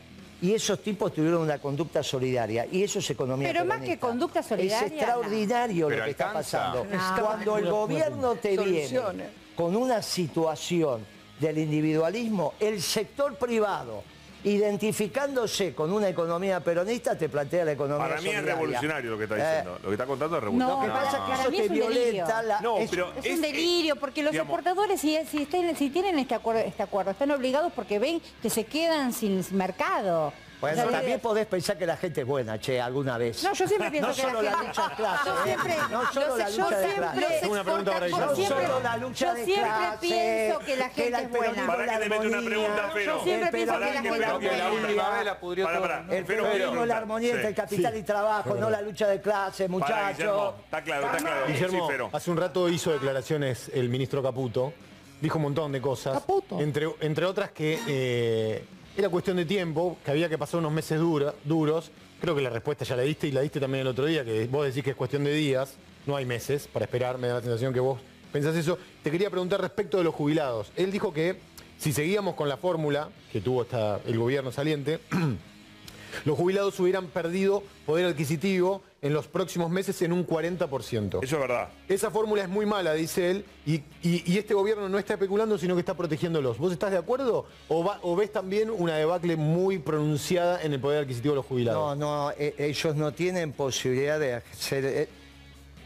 Y esos tipos tuvieron una conducta solidaria. Y eso es economía Pero más que conducta solidaria, Es extraordinario no. lo que está Pero alcanza. pasando. No. Cuando el gobierno te viene. Con una situación del individualismo, el sector privado, identificándose con una economía peronista, te plantea la economía Para mí es solidaria. revolucionario lo que está Eh, diciendo. Lo que está contando es No, revolucionario. Lo que pasa es que eso te es un delirio. violenta la... No, es- pero Es es- un delirio, porque los digamos- exportadores, si, si, estén- si tienen este acuerdo, este acuerdo, están obligados porque ven que se quedan sin mercado. Bueno, sea, también podés pensar que la gente es buena, che, alguna vez. No, yo siempre pienso No que solo la la gente- lucha de clase, Yo ¿eh? siempre- No solo yo la lucha yo de siempre- clase. Una pregunta para yo Guillermo. siempre- Solo la lucha yo de siempre clase, pienso que la gente la- es el buena. Para la que le mete una pregunta, Fero. Yo siempre pienso que la gente es la buena. La última armonía, vez la pudrió Pará, todo. pará. el peronismo la armonía entre el Sí. capital y trabajo, no la lucha de clase, muchachos. Está claro, está claro. Guillermo, Sí, hace un rato hizo declaraciones el ministro Caputo, dijo un montón de cosas. Entre, entre otras que eh, era cuestión de tiempo, que había que pasar unos meses dura- duros. Creo que la respuesta ya la diste y la diste también el otro día, que vos decís que es cuestión de días, no hay meses para esperar, me da la sensación que vos pensás eso. Te quería preguntar respecto de los jubilados. Él dijo que si seguíamos con la fórmula que tuvo hasta el gobierno saliente, los jubilados hubieran perdido poder adquisitivo en los próximos meses en un 40%. Eso es verdad. Esa fórmula es muy mala, dice él, y, y- y este gobierno no está especulando, sino que está protegiéndolos. ¿Vos estás de acuerdo o, va- o ves también una debacle muy pronunciada en el poder adquisitivo de los No, jubilados? no, eh, ellos no tienen posibilidad de hacer... eh,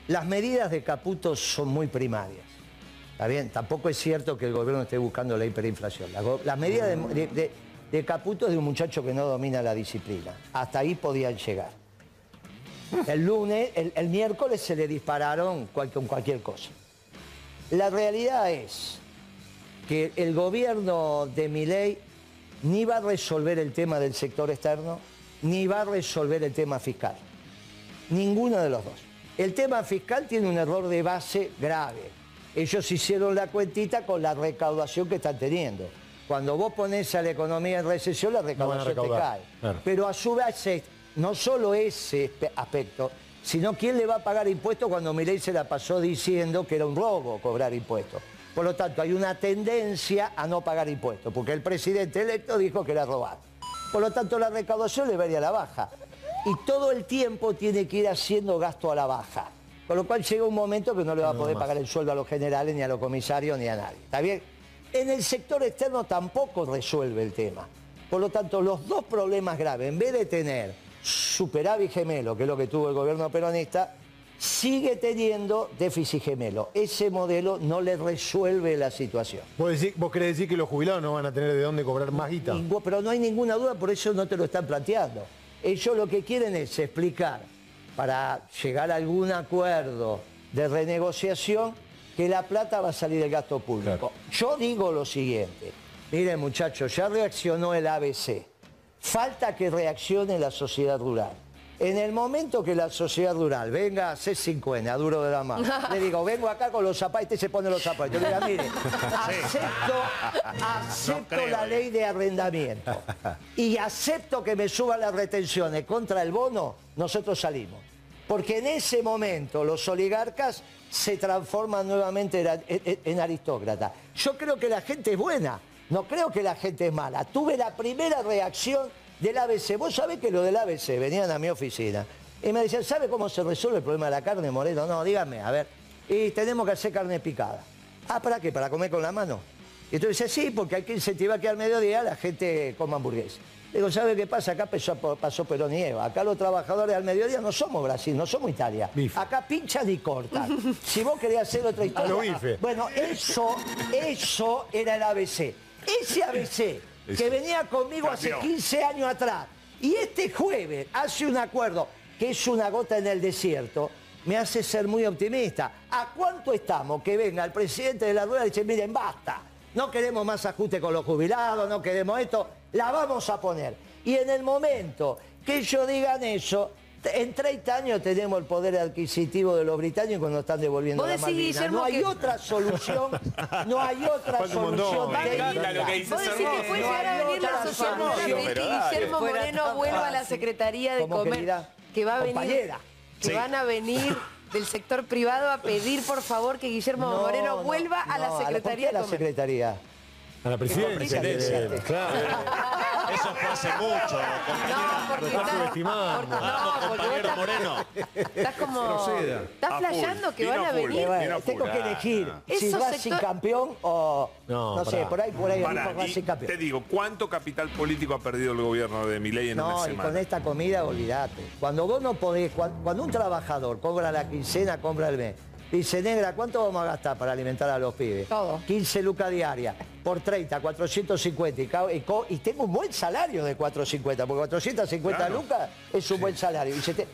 las medidas de Caputo son muy primarias. ¿Está bien? Tampoco es cierto que el gobierno esté buscando la hiperinflación. La, go- la medida de, de- de- de Caputo es de un muchacho que no domina la disciplina. Hasta ahí podían llegar. El lunes, el, el miércoles se le dispararon cual- con cualquier cosa. La realidad es que el gobierno de Milei ni va a resolver el tema del sector externo, ni va a resolver el tema fiscal. Ninguno de los dos. El tema fiscal tiene un error de base grave. Ellos hicieron la cuentita con la recaudación que están teniendo. Cuando vos pones a la economía en recesión, la recaudación te cae. claro. Pero a su vez, no solo ese aspecto, sino quién le va a pagar impuestos cuando Milei se la pasó diciendo que era un robo cobrar impuestos. Por lo tanto, hay una tendencia a no pagar impuestos, porque el presidente electo dijo que era robar. Por lo tanto, la recaudación le va a ir a la baja. Y todo el tiempo tiene que ir haciendo gasto a la baja. Con lo cual llega un momento que no le va a poder pagar el sueldo a los generales, ni a los comisarios, ni a nadie. ¿Está bien? En el sector externo tampoco resuelve el tema. Por lo tanto, los dos problemas graves, en vez de tener superávit gemelo, que es lo que tuvo el gobierno peronista, sigue teniendo déficit gemelo. Ese modelo no le resuelve la situación. ¿Vos, decís- vos querés decir que los jubilados no van a tener de dónde cobrar más guita? Ningú- Pero no hay ninguna duda, por eso no te lo están planteando. Ellos lo que quieren es explicar, para llegar a algún acuerdo de renegociación, que la plata va a salir del gasto público. Yo digo lo siguiente, miren muchachos, ya reaccionó el ABC, falta que reaccione la sociedad rural. En el momento que la sociedad rural venga a hacer 50, a duro de la mano, le digo, vengo acá con los zapatos, este se pone los zapatos. Yo le digo, mire, acepto, acepto la ley de arrendamiento y acepto que me suban las retenciones contra el bono, nosotros salimos. Porque en ese momento los oligarcas se transforman nuevamente en, en- en aristócratas. Yo creo que la gente es buena, no creo que la gente es mala. Tuve la primera reacción del ABC. Vos sabés que lo del ABC venían a mi oficina y me decían, ¿sabe cómo se resuelve el problema de la carne, Moreno? No, dígame, a ver. Y tenemos que hacer carne picada. Ah, ¿para qué? ¿Para comer con la mano? Y entonces sí, porque hay que incentivar que al mediodía la gente coma hamburguesa. Digo, ¿sabe qué pasa? Acá pasó, pasó Perón y Eva. Acá los trabajadores al mediodía no somos Brasil, no somos Italia. Acá pinchan y cortan. Si vos querías hacer otra A lo historia. bife. Bueno, eso, eso era el ABC. Ese ABC que venía conmigo hace Cambió. 15 años atrás. Y este jueves hace un acuerdo que es una gota en el desierto. Me hace ser muy optimista. ¿A cuánto estamos que venga el presidente de la rueda y dice, miren, basta? No queremos más ajuste con los jubilados, no queremos esto, la vamos a poner. Y en el momento que ellos digan eso, en 30 años tenemos el poder adquisitivo de los británicos cuando están devolviendo la decís, Malvinas. No hay que- otra solución, no hay otra solución Me técnica. encanta lo que dice Vos decís que puede No llegar a venir la Pero dale. Guillermo Moreno vuelva a la. Secretaría de Como Comer, querida que va a venir, compañera. que Sí. van a venir del sector privado a pedir por favor que Guillermo No, Moreno no, vuelva a la no, ¿por qué Secretaría a la de Comer. Secretaría? A la presidencia. presidencia. Claro. Eso fue hace mucho, No, porque Lo está está- subestimando. no, Vamos, compañero estás- Moreno. Estás como... Estás flasheando que van a full. venir... Bueno, tengo que elegir si Esos Racing sector- campeón o No, no, sé, por ahí por ahí Pará, y Racing campeón. te digo, ¿cuánto capital político ha perdido el gobierno de Milei en una No, y semana? con esta comida, olvídate. Cuando vos no podés, cuan- cuando, un trabajador cobra la quincena, compra el mes. Dice, negra, ¿cuánto vamos a gastar para alimentar a los pibes? Todo. 15 lucas diarias. Por 30, 450. Y, tengo un buen salario de 450, porque 450 Claro. lucas es un buen salario. Y se te...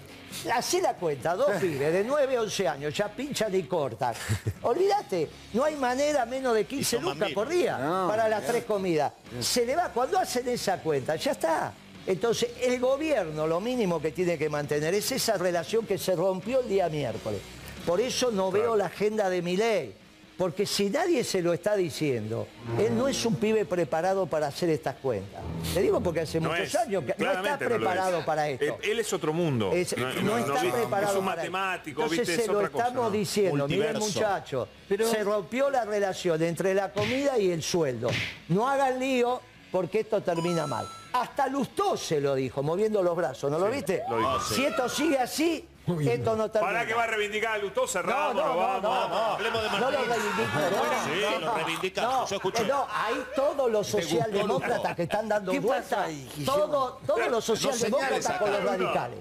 Hacé la cuenta, dos pibes de 9 a 11 años, ya pinchan y cortan. Olvídate, no hay manera menos de 15 son lucas mambitos. por día No, para las tres comidas. Se le va, cuando hacen esa cuenta, ya está. Entonces, el gobierno lo mínimo que tiene que mantener es esa relación que se rompió el día miércoles. Por eso no veo la agenda de mi ley. Porque si nadie se lo está diciendo, él no es un pibe preparado para hacer estas cuentas. Te digo porque hace No muchos es, años que no está no preparado es. para esto. Él, él es otro mundo. Es- no, está preparado Es un para matemático, Entonces ¿viste? se es lo otra estamos diciendo, miren muchachos, se rompió la relación entre la comida y el sueldo. No hagan lío porque esto termina mal. Hasta Lustó se lo dijo, moviendo los brazos, ¿no lo viste? lo dijo. Si esto sigue así, esto no termina. ¿Para que va a reivindicar a Lustó? No, Cerramos, no, no, vamos. no, no, hablemos de no lo reivindico, no. Sí, no, lo reivindicamos, no, yo escuché. No, ahí todos los socialdemócratas que están dando ¿Qué vueltas, todos los socialdemócratas con los radicales.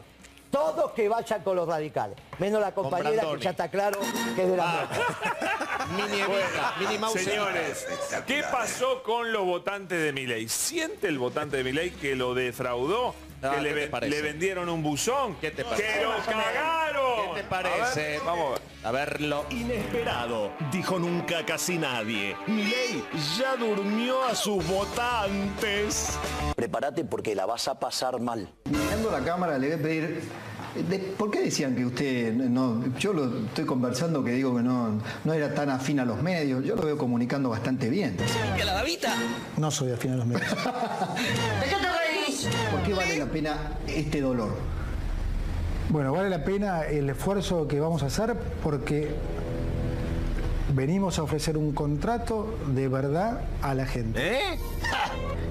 Todos que vayan con los radicales. Menos la compañera que ya está claro que es de la Ah. Mini Evita, Mini Mouse Señores, ¿qué pasó con los votantes de Milei? ¿Siente el votante de Milei que lo defraudó? Ah, ¿Que ¿qué le, te ven- parece? le vendieron un buzón? ¿Qué te parece? ¡Que lo cagaron! ¿Qué te parece? Vamos a ver. a verlo. Inesperado, dijo nunca casi nadie. Milei ya durmió a sus votantes. Prepárate porque la vas a pasar mal. Mirando la cámara le voy a pedir, de- ¿por qué decían que usted no, yo lo estoy conversando que digo que no, no era tan afín a los medios, yo lo veo comunicando bastante bien. ¿Que la babita? No soy afín a los medios. ¿Por qué vale la pena este dolor? Bueno, vale la pena el esfuerzo que vamos a hacer porque venimos a ofrecer un contrato de verdad a la gente. ¿Eh?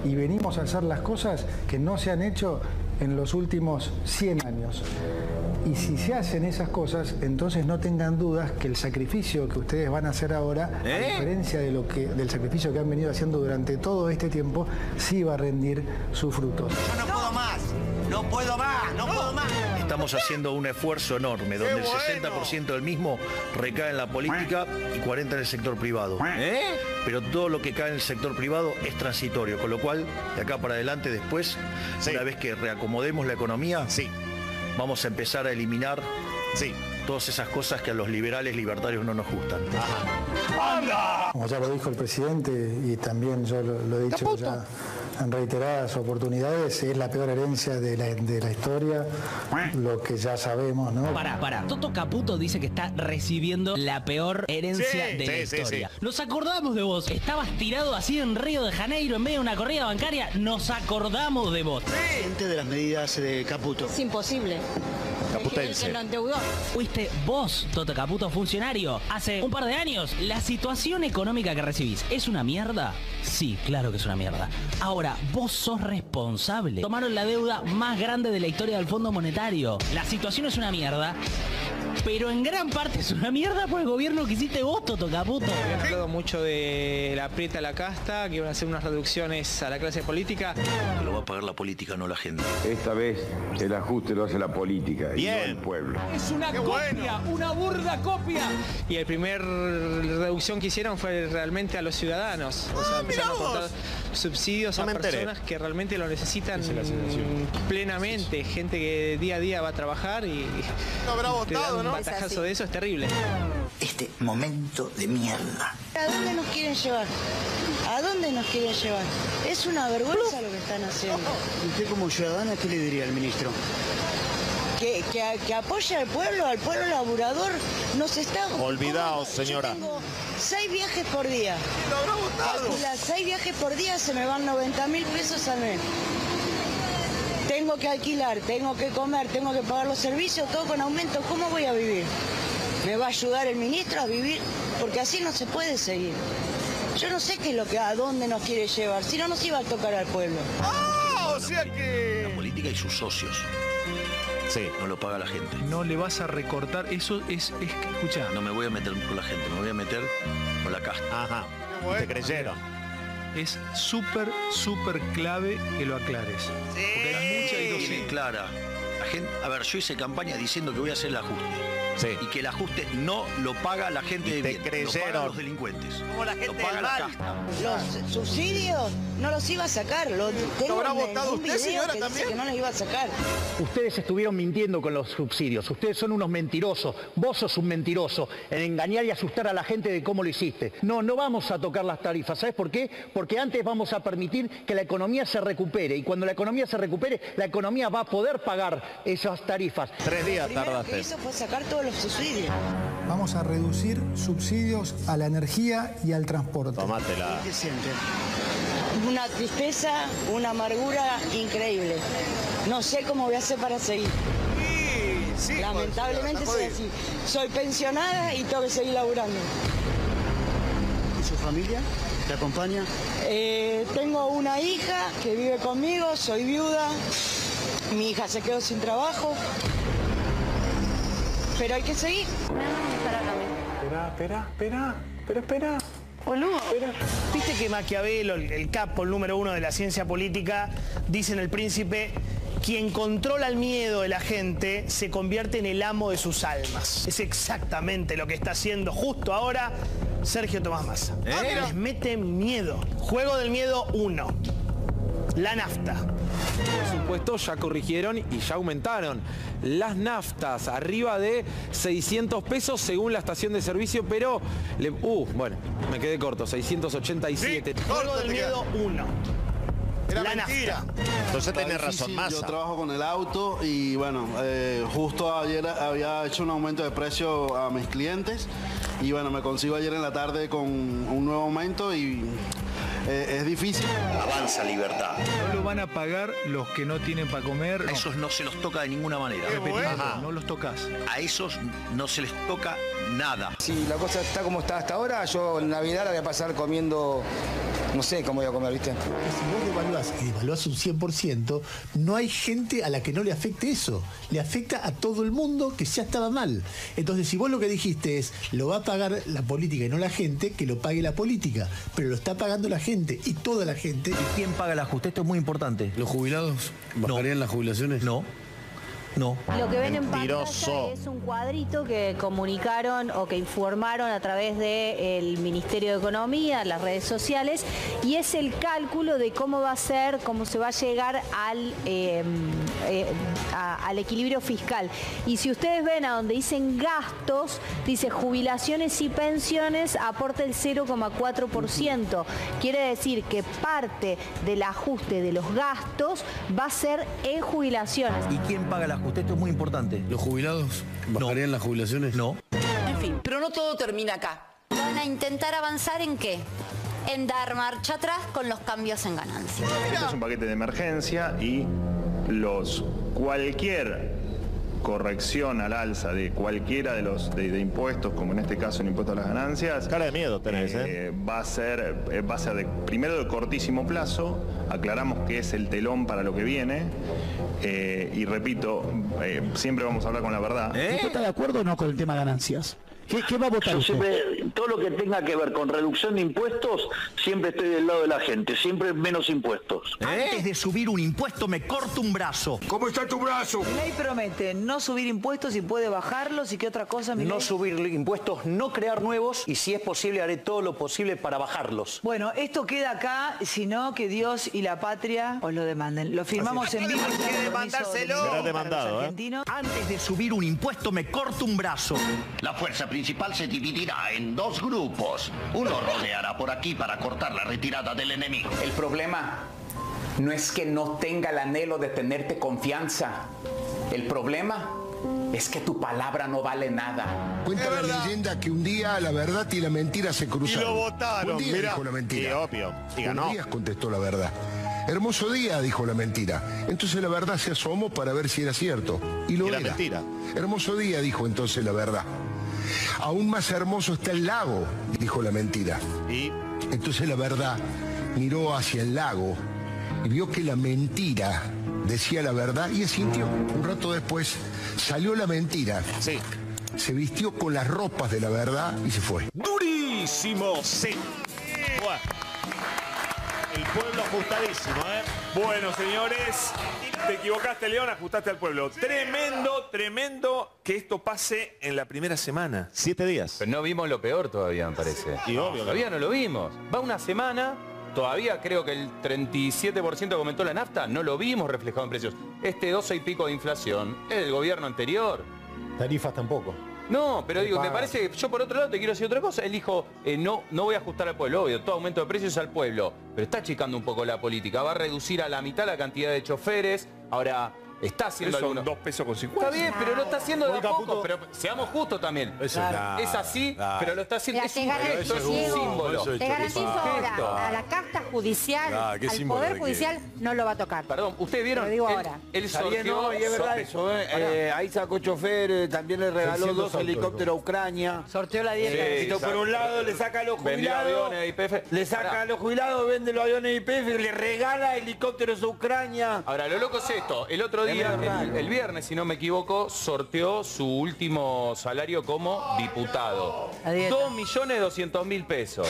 Y venimos a hacer las cosas que no se han hecho en los últimos 100 años. Y si se hacen esas cosas, entonces no tengan dudas que el sacrificio que ustedes van a hacer ahora, a ¿Eh? diferencia de lo que, del sacrificio que han venido haciendo durante todo este tiempo, sí va a rendir sus frutos. no puedo más. No puedo más. No puedo más. Estamos haciendo un esfuerzo enorme, donde el bueno! 60% del mismo recae en la política y 40% en el sector privado. ¿Eh? Pero todo lo que cae en el sector privado es transitorio, con lo cual, de acá para adelante, después, una vez que reacomodemos la economía, vamos a empezar a eliminar todas esas cosas que a los liberales libertarios no nos gustan. Como ya lo dijo el presidente y también yo lo, lo he dicho ya en reiteradas oportunidades, es la peor herencia de la, de la historia, lo que ya sabemos, ¿no? Pará, pará. Toto Caputo dice que está recibiendo la peor herencia Sí, de la sí, historia. sí. Nos acordamos de vos. Estabas tirado así en Río de Janeiro en medio de una corrida bancaria. Nos acordamos de vos. de las medidas de Caputo. Es imposible. Fuiste vos, Toto Caputo, funcionario, hace un par de años. ¿La situación económica que recibís es una mierda? Sí, claro que es una mierda. Ahora, vos sos responsable. Tomaron la deuda más grande de la historia del Fondo Monetario. La situación es una mierda. Pero en gran parte es una mierda por el gobierno que hiciste vos, Toto Caputo. Habían hablado mucho de la prieta a la casta, que iban a hacer unas reducciones a la clase política. Lo va a pagar la política, no la gente. Esta vez el ajuste lo hace la política y no el pueblo. Es una copia, una burda copia. Y el primer reducción que hicieron fue realmente a los ciudadanos. O sea, empezaron a cortar subsidios No a personas que realmente lo necesitan plenamente. Gente que día a día va a trabajar y No habrá votado, un ¿no? batacazo Es así. de eso es terrible. Este momento de mierda. ¿A dónde nos quieren llevar? ¿A dónde nos quieren llevar? Es una vergüenza lo que están haciendo. Usted como ciudadana, ¿qué le diría al ministro? Que, que, que apoya al pueblo, al pueblo laburador, nos está... Olvidaos, Yo señora. tengo seis viajes por día. Calcula, seis viajes por día se me van 90 mil pesos al mes. Tengo que alquilar, tengo que comer, tengo que pagar los servicios, todo con aumento. ¿Cómo voy a vivir? ¿Me va a ayudar el ministro a vivir? Porque así no se puede seguir. Yo no sé qué es lo que, a dónde nos quiere llevar, si no nos iba a tocar al pueblo. ¡Ah! O sea que... La política y sus socios. Sí. No lo paga la gente. No le vas a recortar, eso es, es que, escucha. No me voy a meter con la gente, me voy a meter con la casta. Ajá. Te creyeron. Es súper, súper clave que lo aclares. Porque hay mucha ilusión clara. La gente, a ver, yo hice campaña diciendo que voy a hacer el ajuste. Y que el ajuste no lo paga la gente de bien, lo pagan los delincuentes. Como la lo paga la casta. Los subsidios no los iba a sacar. Lo, tengo habrá votado un usted, señora, que dice también? que no los iba a sacar. Ustedes estuvieron mintiendo con los subsidios. Ustedes son unos mentirosos. Vos sos un mentiroso en engañar y asustar a la gente de cómo lo hiciste. No, no vamos a tocar las tarifas. ¿Sabes por qué? Porque antes vamos a permitir que la economía se recupere. Y cuando la economía se recupere, la economía va a poder pagar esas tarifas. Tres días Lo primero que hizo fue sacar todos los subsidios. Vamos a reducir subsidios a la energía y al transporte. Tomátela. ¿Qué siente? Una tristeza, una amargura increíble. No sé cómo voy a hacer para seguir. Lamentablemente soy así. Soy pensionada y tengo que seguir laburando. ¿Y su familia? ¿Te acompaña? Eh, tengo una hija que vive conmigo, soy viuda. Mi hija se quedó sin trabajo. Pero hay que seguir. Espera, espera, espera, pero espera. Boludo. Viste que Maquiavelo, el, el capo, el número uno de la ciencia política, dice en El Príncipe, quien controla el miedo de la gente se convierte en el amo de sus almas. Es exactamente lo que está haciendo justo ahora Sergio Tomás Massa. Les mete miedo. Juego del miedo 1. La nafta. Por supuesto, ya corrigieron y ya aumentaron las naftas arriba de 600 pesos según la estación de servicio, pero... le- uh, bueno, me quedé corto, 687. Juego del miedo 1. Era La mentira. nafta. Entonces Está tenés razón, Massa. Yo trabajo con el auto y bueno, eh, justo ayer había hecho un aumento de precio a mis clientes y bueno, me consigo ayer en la tarde con un nuevo aumento y eh, es difícil. Avanza libertad. No lo van a pagar los que no tienen para comer. A esos no se los toca de ninguna manera. No los tocas. A esos no se les toca nada. Si la cosa está como está hasta ahora, yo en Navidad la voy a pasar comiendo, no sé cómo voy a comer, ¿viste? Si vos y devaluás un 100%, no hay gente a la que no le afecte eso. Le afecta a todo el mundo que ya estaba mal. Entonces, si vos lo que dijiste es, lo va a pagar la política y no la gente, que lo pague la política. Pero lo está pagando la gente y toda la gente. ¿Y quién paga el ajuste? Esto es muy importante. ¿Los jubilados bajarían las jubilaciones? No. No. Lo que ven en pantalla es un cuadrito que comunicaron o que informaron a través del Ministerio de Economía, las redes sociales, y es el cálculo de cómo va a ser, cómo se va a llegar al, eh, eh, a- al equilibrio fiscal. Y si ustedes ven a donde dicen gastos, dice jubilaciones y pensiones, aporta el 0,4%. Quiere decir que parte del ajuste de los gastos va a ser en jubilaciones. ¿Y quién paga el ajuste? Esto es muy importante. ¿Los jubilados bajarían las jubilaciones? No. En fin, pero no todo termina acá. ¿Van a intentar avanzar en qué? En dar marcha atrás con los cambios en ganancias. Este es un paquete de emergencia y los cualquier corrección al alza de cualquiera de los de, de impuestos, como en este caso el impuesto a las ganancias. Cara de miedo tenés, ¿eh? Va a ser, eh, va a ser de, primero de cortísimo plazo. Aclaramos que es el telón para lo que viene. eh, y repito, eh, siempre vamos a hablar con la verdad. ¿Usted está de acuerdo o no con el tema ganancias? ¿Qué, qué va a votar Yo usted? siempre, todo lo que tenga que ver con reducción de impuestos, siempre estoy del lado de la gente, siempre menos impuestos. Antes de subir un impuesto me corto un brazo. ¿Cómo está tu brazo? Ley promete no subir impuestos y puede bajarlos y qué otra cosa, mi No ley? subir impuestos, no crear nuevos y si es posible haré todo lo posible para bajarlos. Bueno, esto queda acá, sino que Dios y la patria os lo demanden. Lo firmamos en vivo. y sin compromiso de ningún Será demandado, ¿eh? Antes de subir un impuesto me corto un brazo. La fuerza principal se dividirá en dos grupos. Uno rodeará por aquí para cortar la retirada del enemigo. El problema no es que no tenga el anhelo de tenerte confianza. El problema es que tu palabra no vale nada. Cuenta la leyenda que un día la verdad y la mentira se cruzaron. Y lo votaron, Un día mirá. dijo la mentira. Y obvio, y ganó. Un día contestó la verdad. Hermoso día, dijo la mentira. Entonces la verdad se asomó para ver si era cierto. Y lo Y la era. mentira. Hermoso día, dijo entonces la verdad. Aún más hermoso está el lago, dijo la mentira. Y entonces la verdad miró hacia el lago y vio que la mentira decía la verdad y asintió. Un rato después salió la mentira. Sí. Se vistió con las ropas de la verdad y se fue. Durísimo, sí. Buah. El pueblo ajustadísimo, ¿eh? Bueno, señores, te equivocaste, León, ajustaste al pueblo. Tremendo, tremendo que esto pase en la primera semana. Siete días. Pero no vimos lo peor todavía, me parece. Y obvio Todavía no lo vimos. Va una semana, todavía creo que el 37% que aumentó la nafta, no lo vimos reflejado en precios. Este 12 y pico de inflación es del gobierno anterior. Tarifas tampoco. No, pero digo, me parece que yo por otro lado te quiero decir otra cosa. Él dijo, eh, no, no voy a ajustar al pueblo, obvio, todo aumento de precios al pueblo. Pero está achicando un poco la política. Va a reducir a la mitad la cantidad de choferes. Ahora, está haciendo algunos- dos pesos con cincuenta. Está bien, pero lo está haciendo de a poco. Pero seamos justos también. Eso es así, pero lo está haciendo. Mira, Es un garantizo, gesto, es un símbolo. te garantizo ahora, a la carta judicial, Ah, ¿qué al símbolo Poder? Judicial no lo va a tocar. Perdón, ¿ustedes vieron? Lo digo Él- ahora. Él sorteó- y es verdad eso, ¿eh? Eh, ahí sacó chofer, eh, también le regaló 600 dos helicópteros a Ucrania. Sorteó la dieta. Sí, por un lado le saca a los jubilados, le saca Pará. a los jubilados, vende los aviones de IPF, le regala helicópteros a Ucrania. Ahora, lo loco es esto. El otro Es día, el, el viernes, si no me equivoco, sorteó su último salario como diputado. La dieta. 2.200.000 pesos.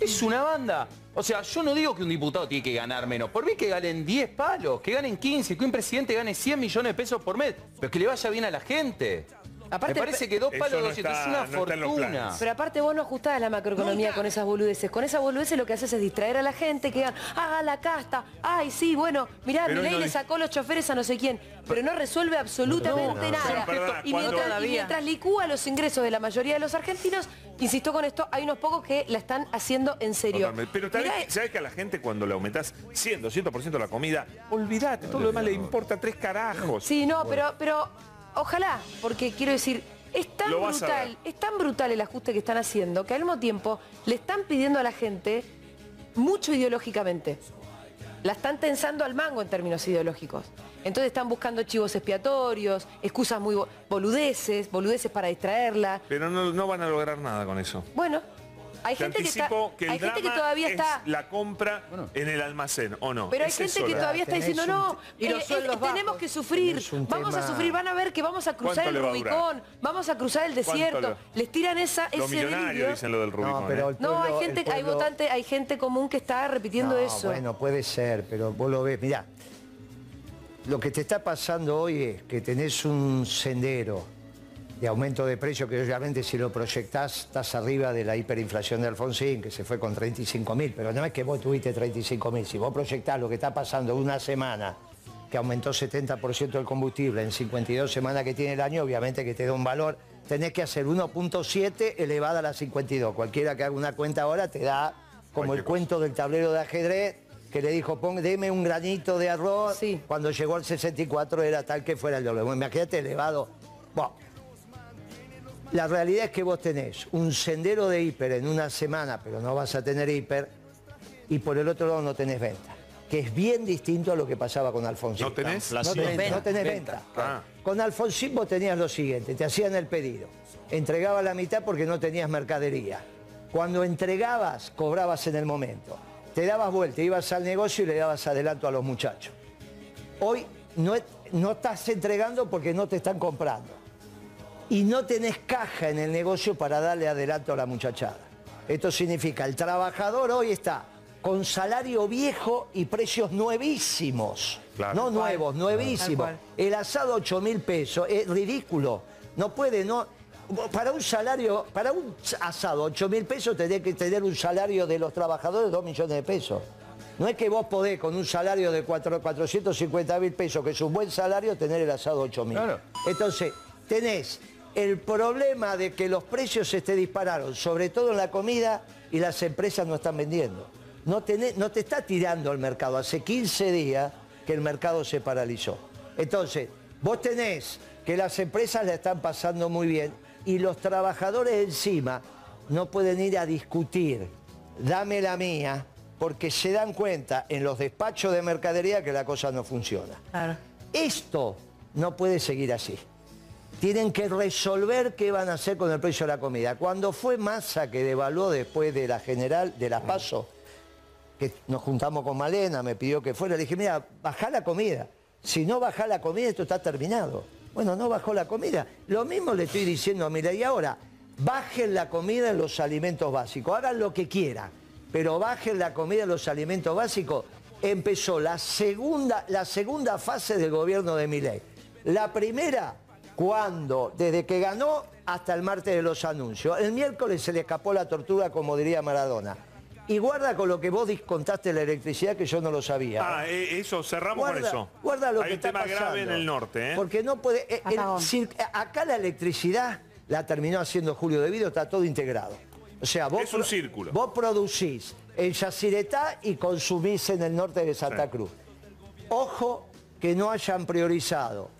Es una banda. O sea, yo no digo que un diputado tiene que ganar menos. Por mí que ganen 10 palos, que ganen 15, que un presidente gane 100 millones de pesos por mes. Pero que le vaya bien a la gente. Aparte, me parece que dos palos no 200 está- es una no fortuna. Pero aparte vos no ajustás la macroeconomía con esas boludeces. Con esas boludeces lo que haces es distraer a la gente, que digan, haga la casta, ay sí, bueno, mirá, Milei no le sacó los choferes a no sé quién, pero no resuelve absolutamente No, no. nada. Perdona, y, mientras, y mientras licúa los ingresos de la mayoría de los argentinos, insisto con esto, hay unos pocos que la están haciendo en serio. Totalmente. Pero tal vez, ¿sabes que a la gente cuando le aumentás 100, 200% la comida, olvídate, todo lo demás le importa tres carajos. Sí, no, pero, pero ojalá, porque quiero decir, es tan Lo brutal, es tan brutal el ajuste que están haciendo que al mismo tiempo le están pidiendo a la gente mucho ideológicamente. La están tensando al mango en términos ideológicos. Entonces están buscando chivos expiatorios, excusas muy bo- boludeces, boludeces para distraerla. Pero no, no van a lograr nada con eso. Bueno, hay Te gente que está, anticipo que el hay gente que drama todavía es está la compra en el almacén, ¿o no? Pero hay Es gente eso que todavía está diciendo, un- no, Y los eh, eh, tenemos que sufrir, vamos a sufrir, van a ver que vamos a cruzar ¿Cuánto el? Rubicón, vamos a cruzar el ¿Cuánto desierto. le- Les tiran esa, Los ese millonarios delirio. dicen lo del Rubicón. pero ¿eh? No, hay gente, hay votante, hay gente común que está repitiendo No, eso. Bueno, puede ser, pero vos lo ves. Mirá, lo que te está pasando hoy es que tenés un sendero de aumento de precio que obviamente si lo proyectás estás arriba de la hiperinflación de Alfonsín, que se fue con 35 mil, pero no es que vos tuviste 35 mil, si vos proyectás lo que está pasando una semana que aumentó 70% el combustible en 52 semanas que tiene el año, obviamente que te da un valor, tenés que hacer 1.7 elevada a la 52. Cualquiera que haga una cuenta ahora te da como el cuento del tablero de ajedrez que le dijo, pon, deme un granito de arroz, cuando llegó al 64 era tal que fuera el doble. Bueno, imagínate elevado. Bueno, la realidad es que vos tenés un sendero de hiper en una semana, pero no vas a tener hiper, y por el otro lado no tenés venta, que es bien distinto a lo que pasaba con Alfonsín. ¿No tenés? No tenés, no tenés venta. Ah. Con Alfonsín vos tenías lo siguiente, te hacían el pedido, entregaba la mitad porque no tenías mercadería. Cuando entregabas, cobrabas en el momento. Te dabas vuelta, ibas al negocio y le dabas adelanto a los muchachos. Hoy no, no estás entregando porque no te están comprando y no tenés caja en el negocio para darle adelanto a la muchachada. Esto significa, el trabajador hoy está con salario viejo y precios nuevísimos. Claro. No nuevos, nuevísimos. El asado 8 mil pesos, es ridículo. No puede, no. Para un salario, para un asado 8 mil pesos tenés que tener un salario de los trabajadores de 2 millones de pesos. No es que vos podés con un salario de 4, 450 mil pesos, que es un buen salario, tener el asado 8 mil. Entonces, tenés el problema de que los precios se te dispararon, sobre todo en la comida, y las empresas no están vendiendo. No, tenés- no te está tirando el mercado. Hace 15 días que el mercado se paralizó. Entonces, vos tenés que las empresas la están pasando muy bien y los trabajadores encima no pueden ir a discutir, dame la mía, porque se dan cuenta en los despachos de mercadería que la cosa no funciona. Esto no puede seguir así. Tienen que resolver qué van a hacer con el precio de la comida. Cuando fue Massa que devaluó después de la general, de la PASO, que nos juntamos con Malena, me pidió que fuera, le dije, mira, bajá la comida. Si no bajá la comida, esto está terminado. Bueno, no bajó la comida. Lo mismo le estoy diciendo a Mira, y ahora, bajen la comida en los alimentos básicos, hagan lo que quieran, pero bajen la comida en los alimentos básicos. Empezó la segunda, la segunda fase del gobierno de Milei. La primera, cuando, desde que ganó hasta el martes de los anuncios. El miércoles se le escapó la tortuga, como diría Maradona. Y guarda con lo que vos contaste la electricidad, que yo no lo sabía. Ah, eh, eso, cerramos Guarda- con eso. guarda lo Hay que un está tema grave en el norte, ¿eh? Porque no puede. eh, el acá la electricidad la terminó haciendo Julio De Vido, está todo integrado. O sea, vos, Es un círculo. vos producís en Yacyretá y consumís en el norte de Santa Cruz. Ojo que no hayan priorizado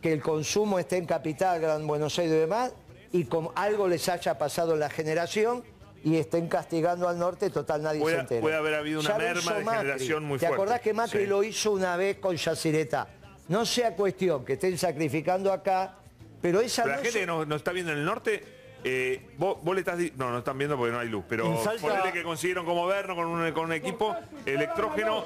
que el consumo esté en Capital, Gran Buenos Aires y demás, y como algo les haya pasado en la generación y estén castigando al norte, total nadie Puede- se entera. puede haber habido una Ya merma de Macri. generación muy ¿Te fuerte? acordás que Macri Sí. lo hizo una vez con Yacyretá? No sea cuestión que estén sacrificando acá, pero esa Pero no la gente que nos, nos está viendo en el norte, eh, vos, vos le estás... di- No, no están viendo porque no hay luz, pero En Salta- ponele que consiguieron como verno con un, con un equipo electrógeno.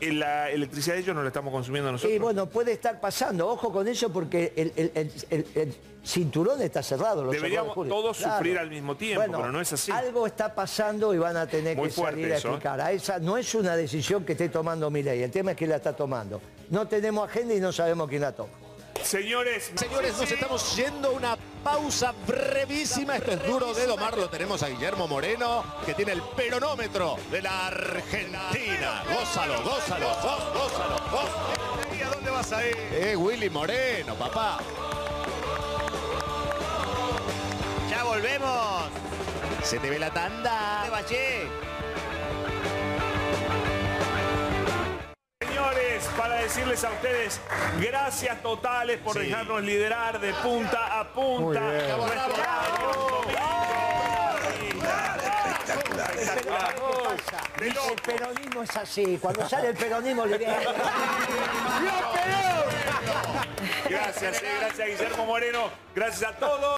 L- La electricidad de ellos no la estamos consumiendo nosotros. Y bueno, puede estar pasando, ojo con eso porque el, el- el- el- el cinturón está cerrado. Deberíamos todos Claro. sufrir al mismo tiempo, Bueno, pero no es así. Algo está pasando y van a tener Muy que salir a eso, ¿eh? explicar. A esa no es una decisión que esté tomando Milei, el tema es que la está tomando. No tenemos agenda y no sabemos quién la toma. Señores, Señores, nos estamos yendo a una pausa brevísima. Esto es duro de domar. Lo tenemos a Guillermo Moreno, que tiene el peronómetro de la Argentina. Gózalo, gózalo, gó- gózalo, gózalo. ¿A dónde vas a ir? Eh, Willy Moreno, papá. Ya volvemos. Se te ve la tanda. De Señores, para decirles a ustedes, gracias totales por dejarnos liderar de punta a punta. Muy bien. Nuestro El peronismo es así, cuando sale el peronismo le viene. Gracias, eh, gracias Guillermo Moreno, gracias a todos.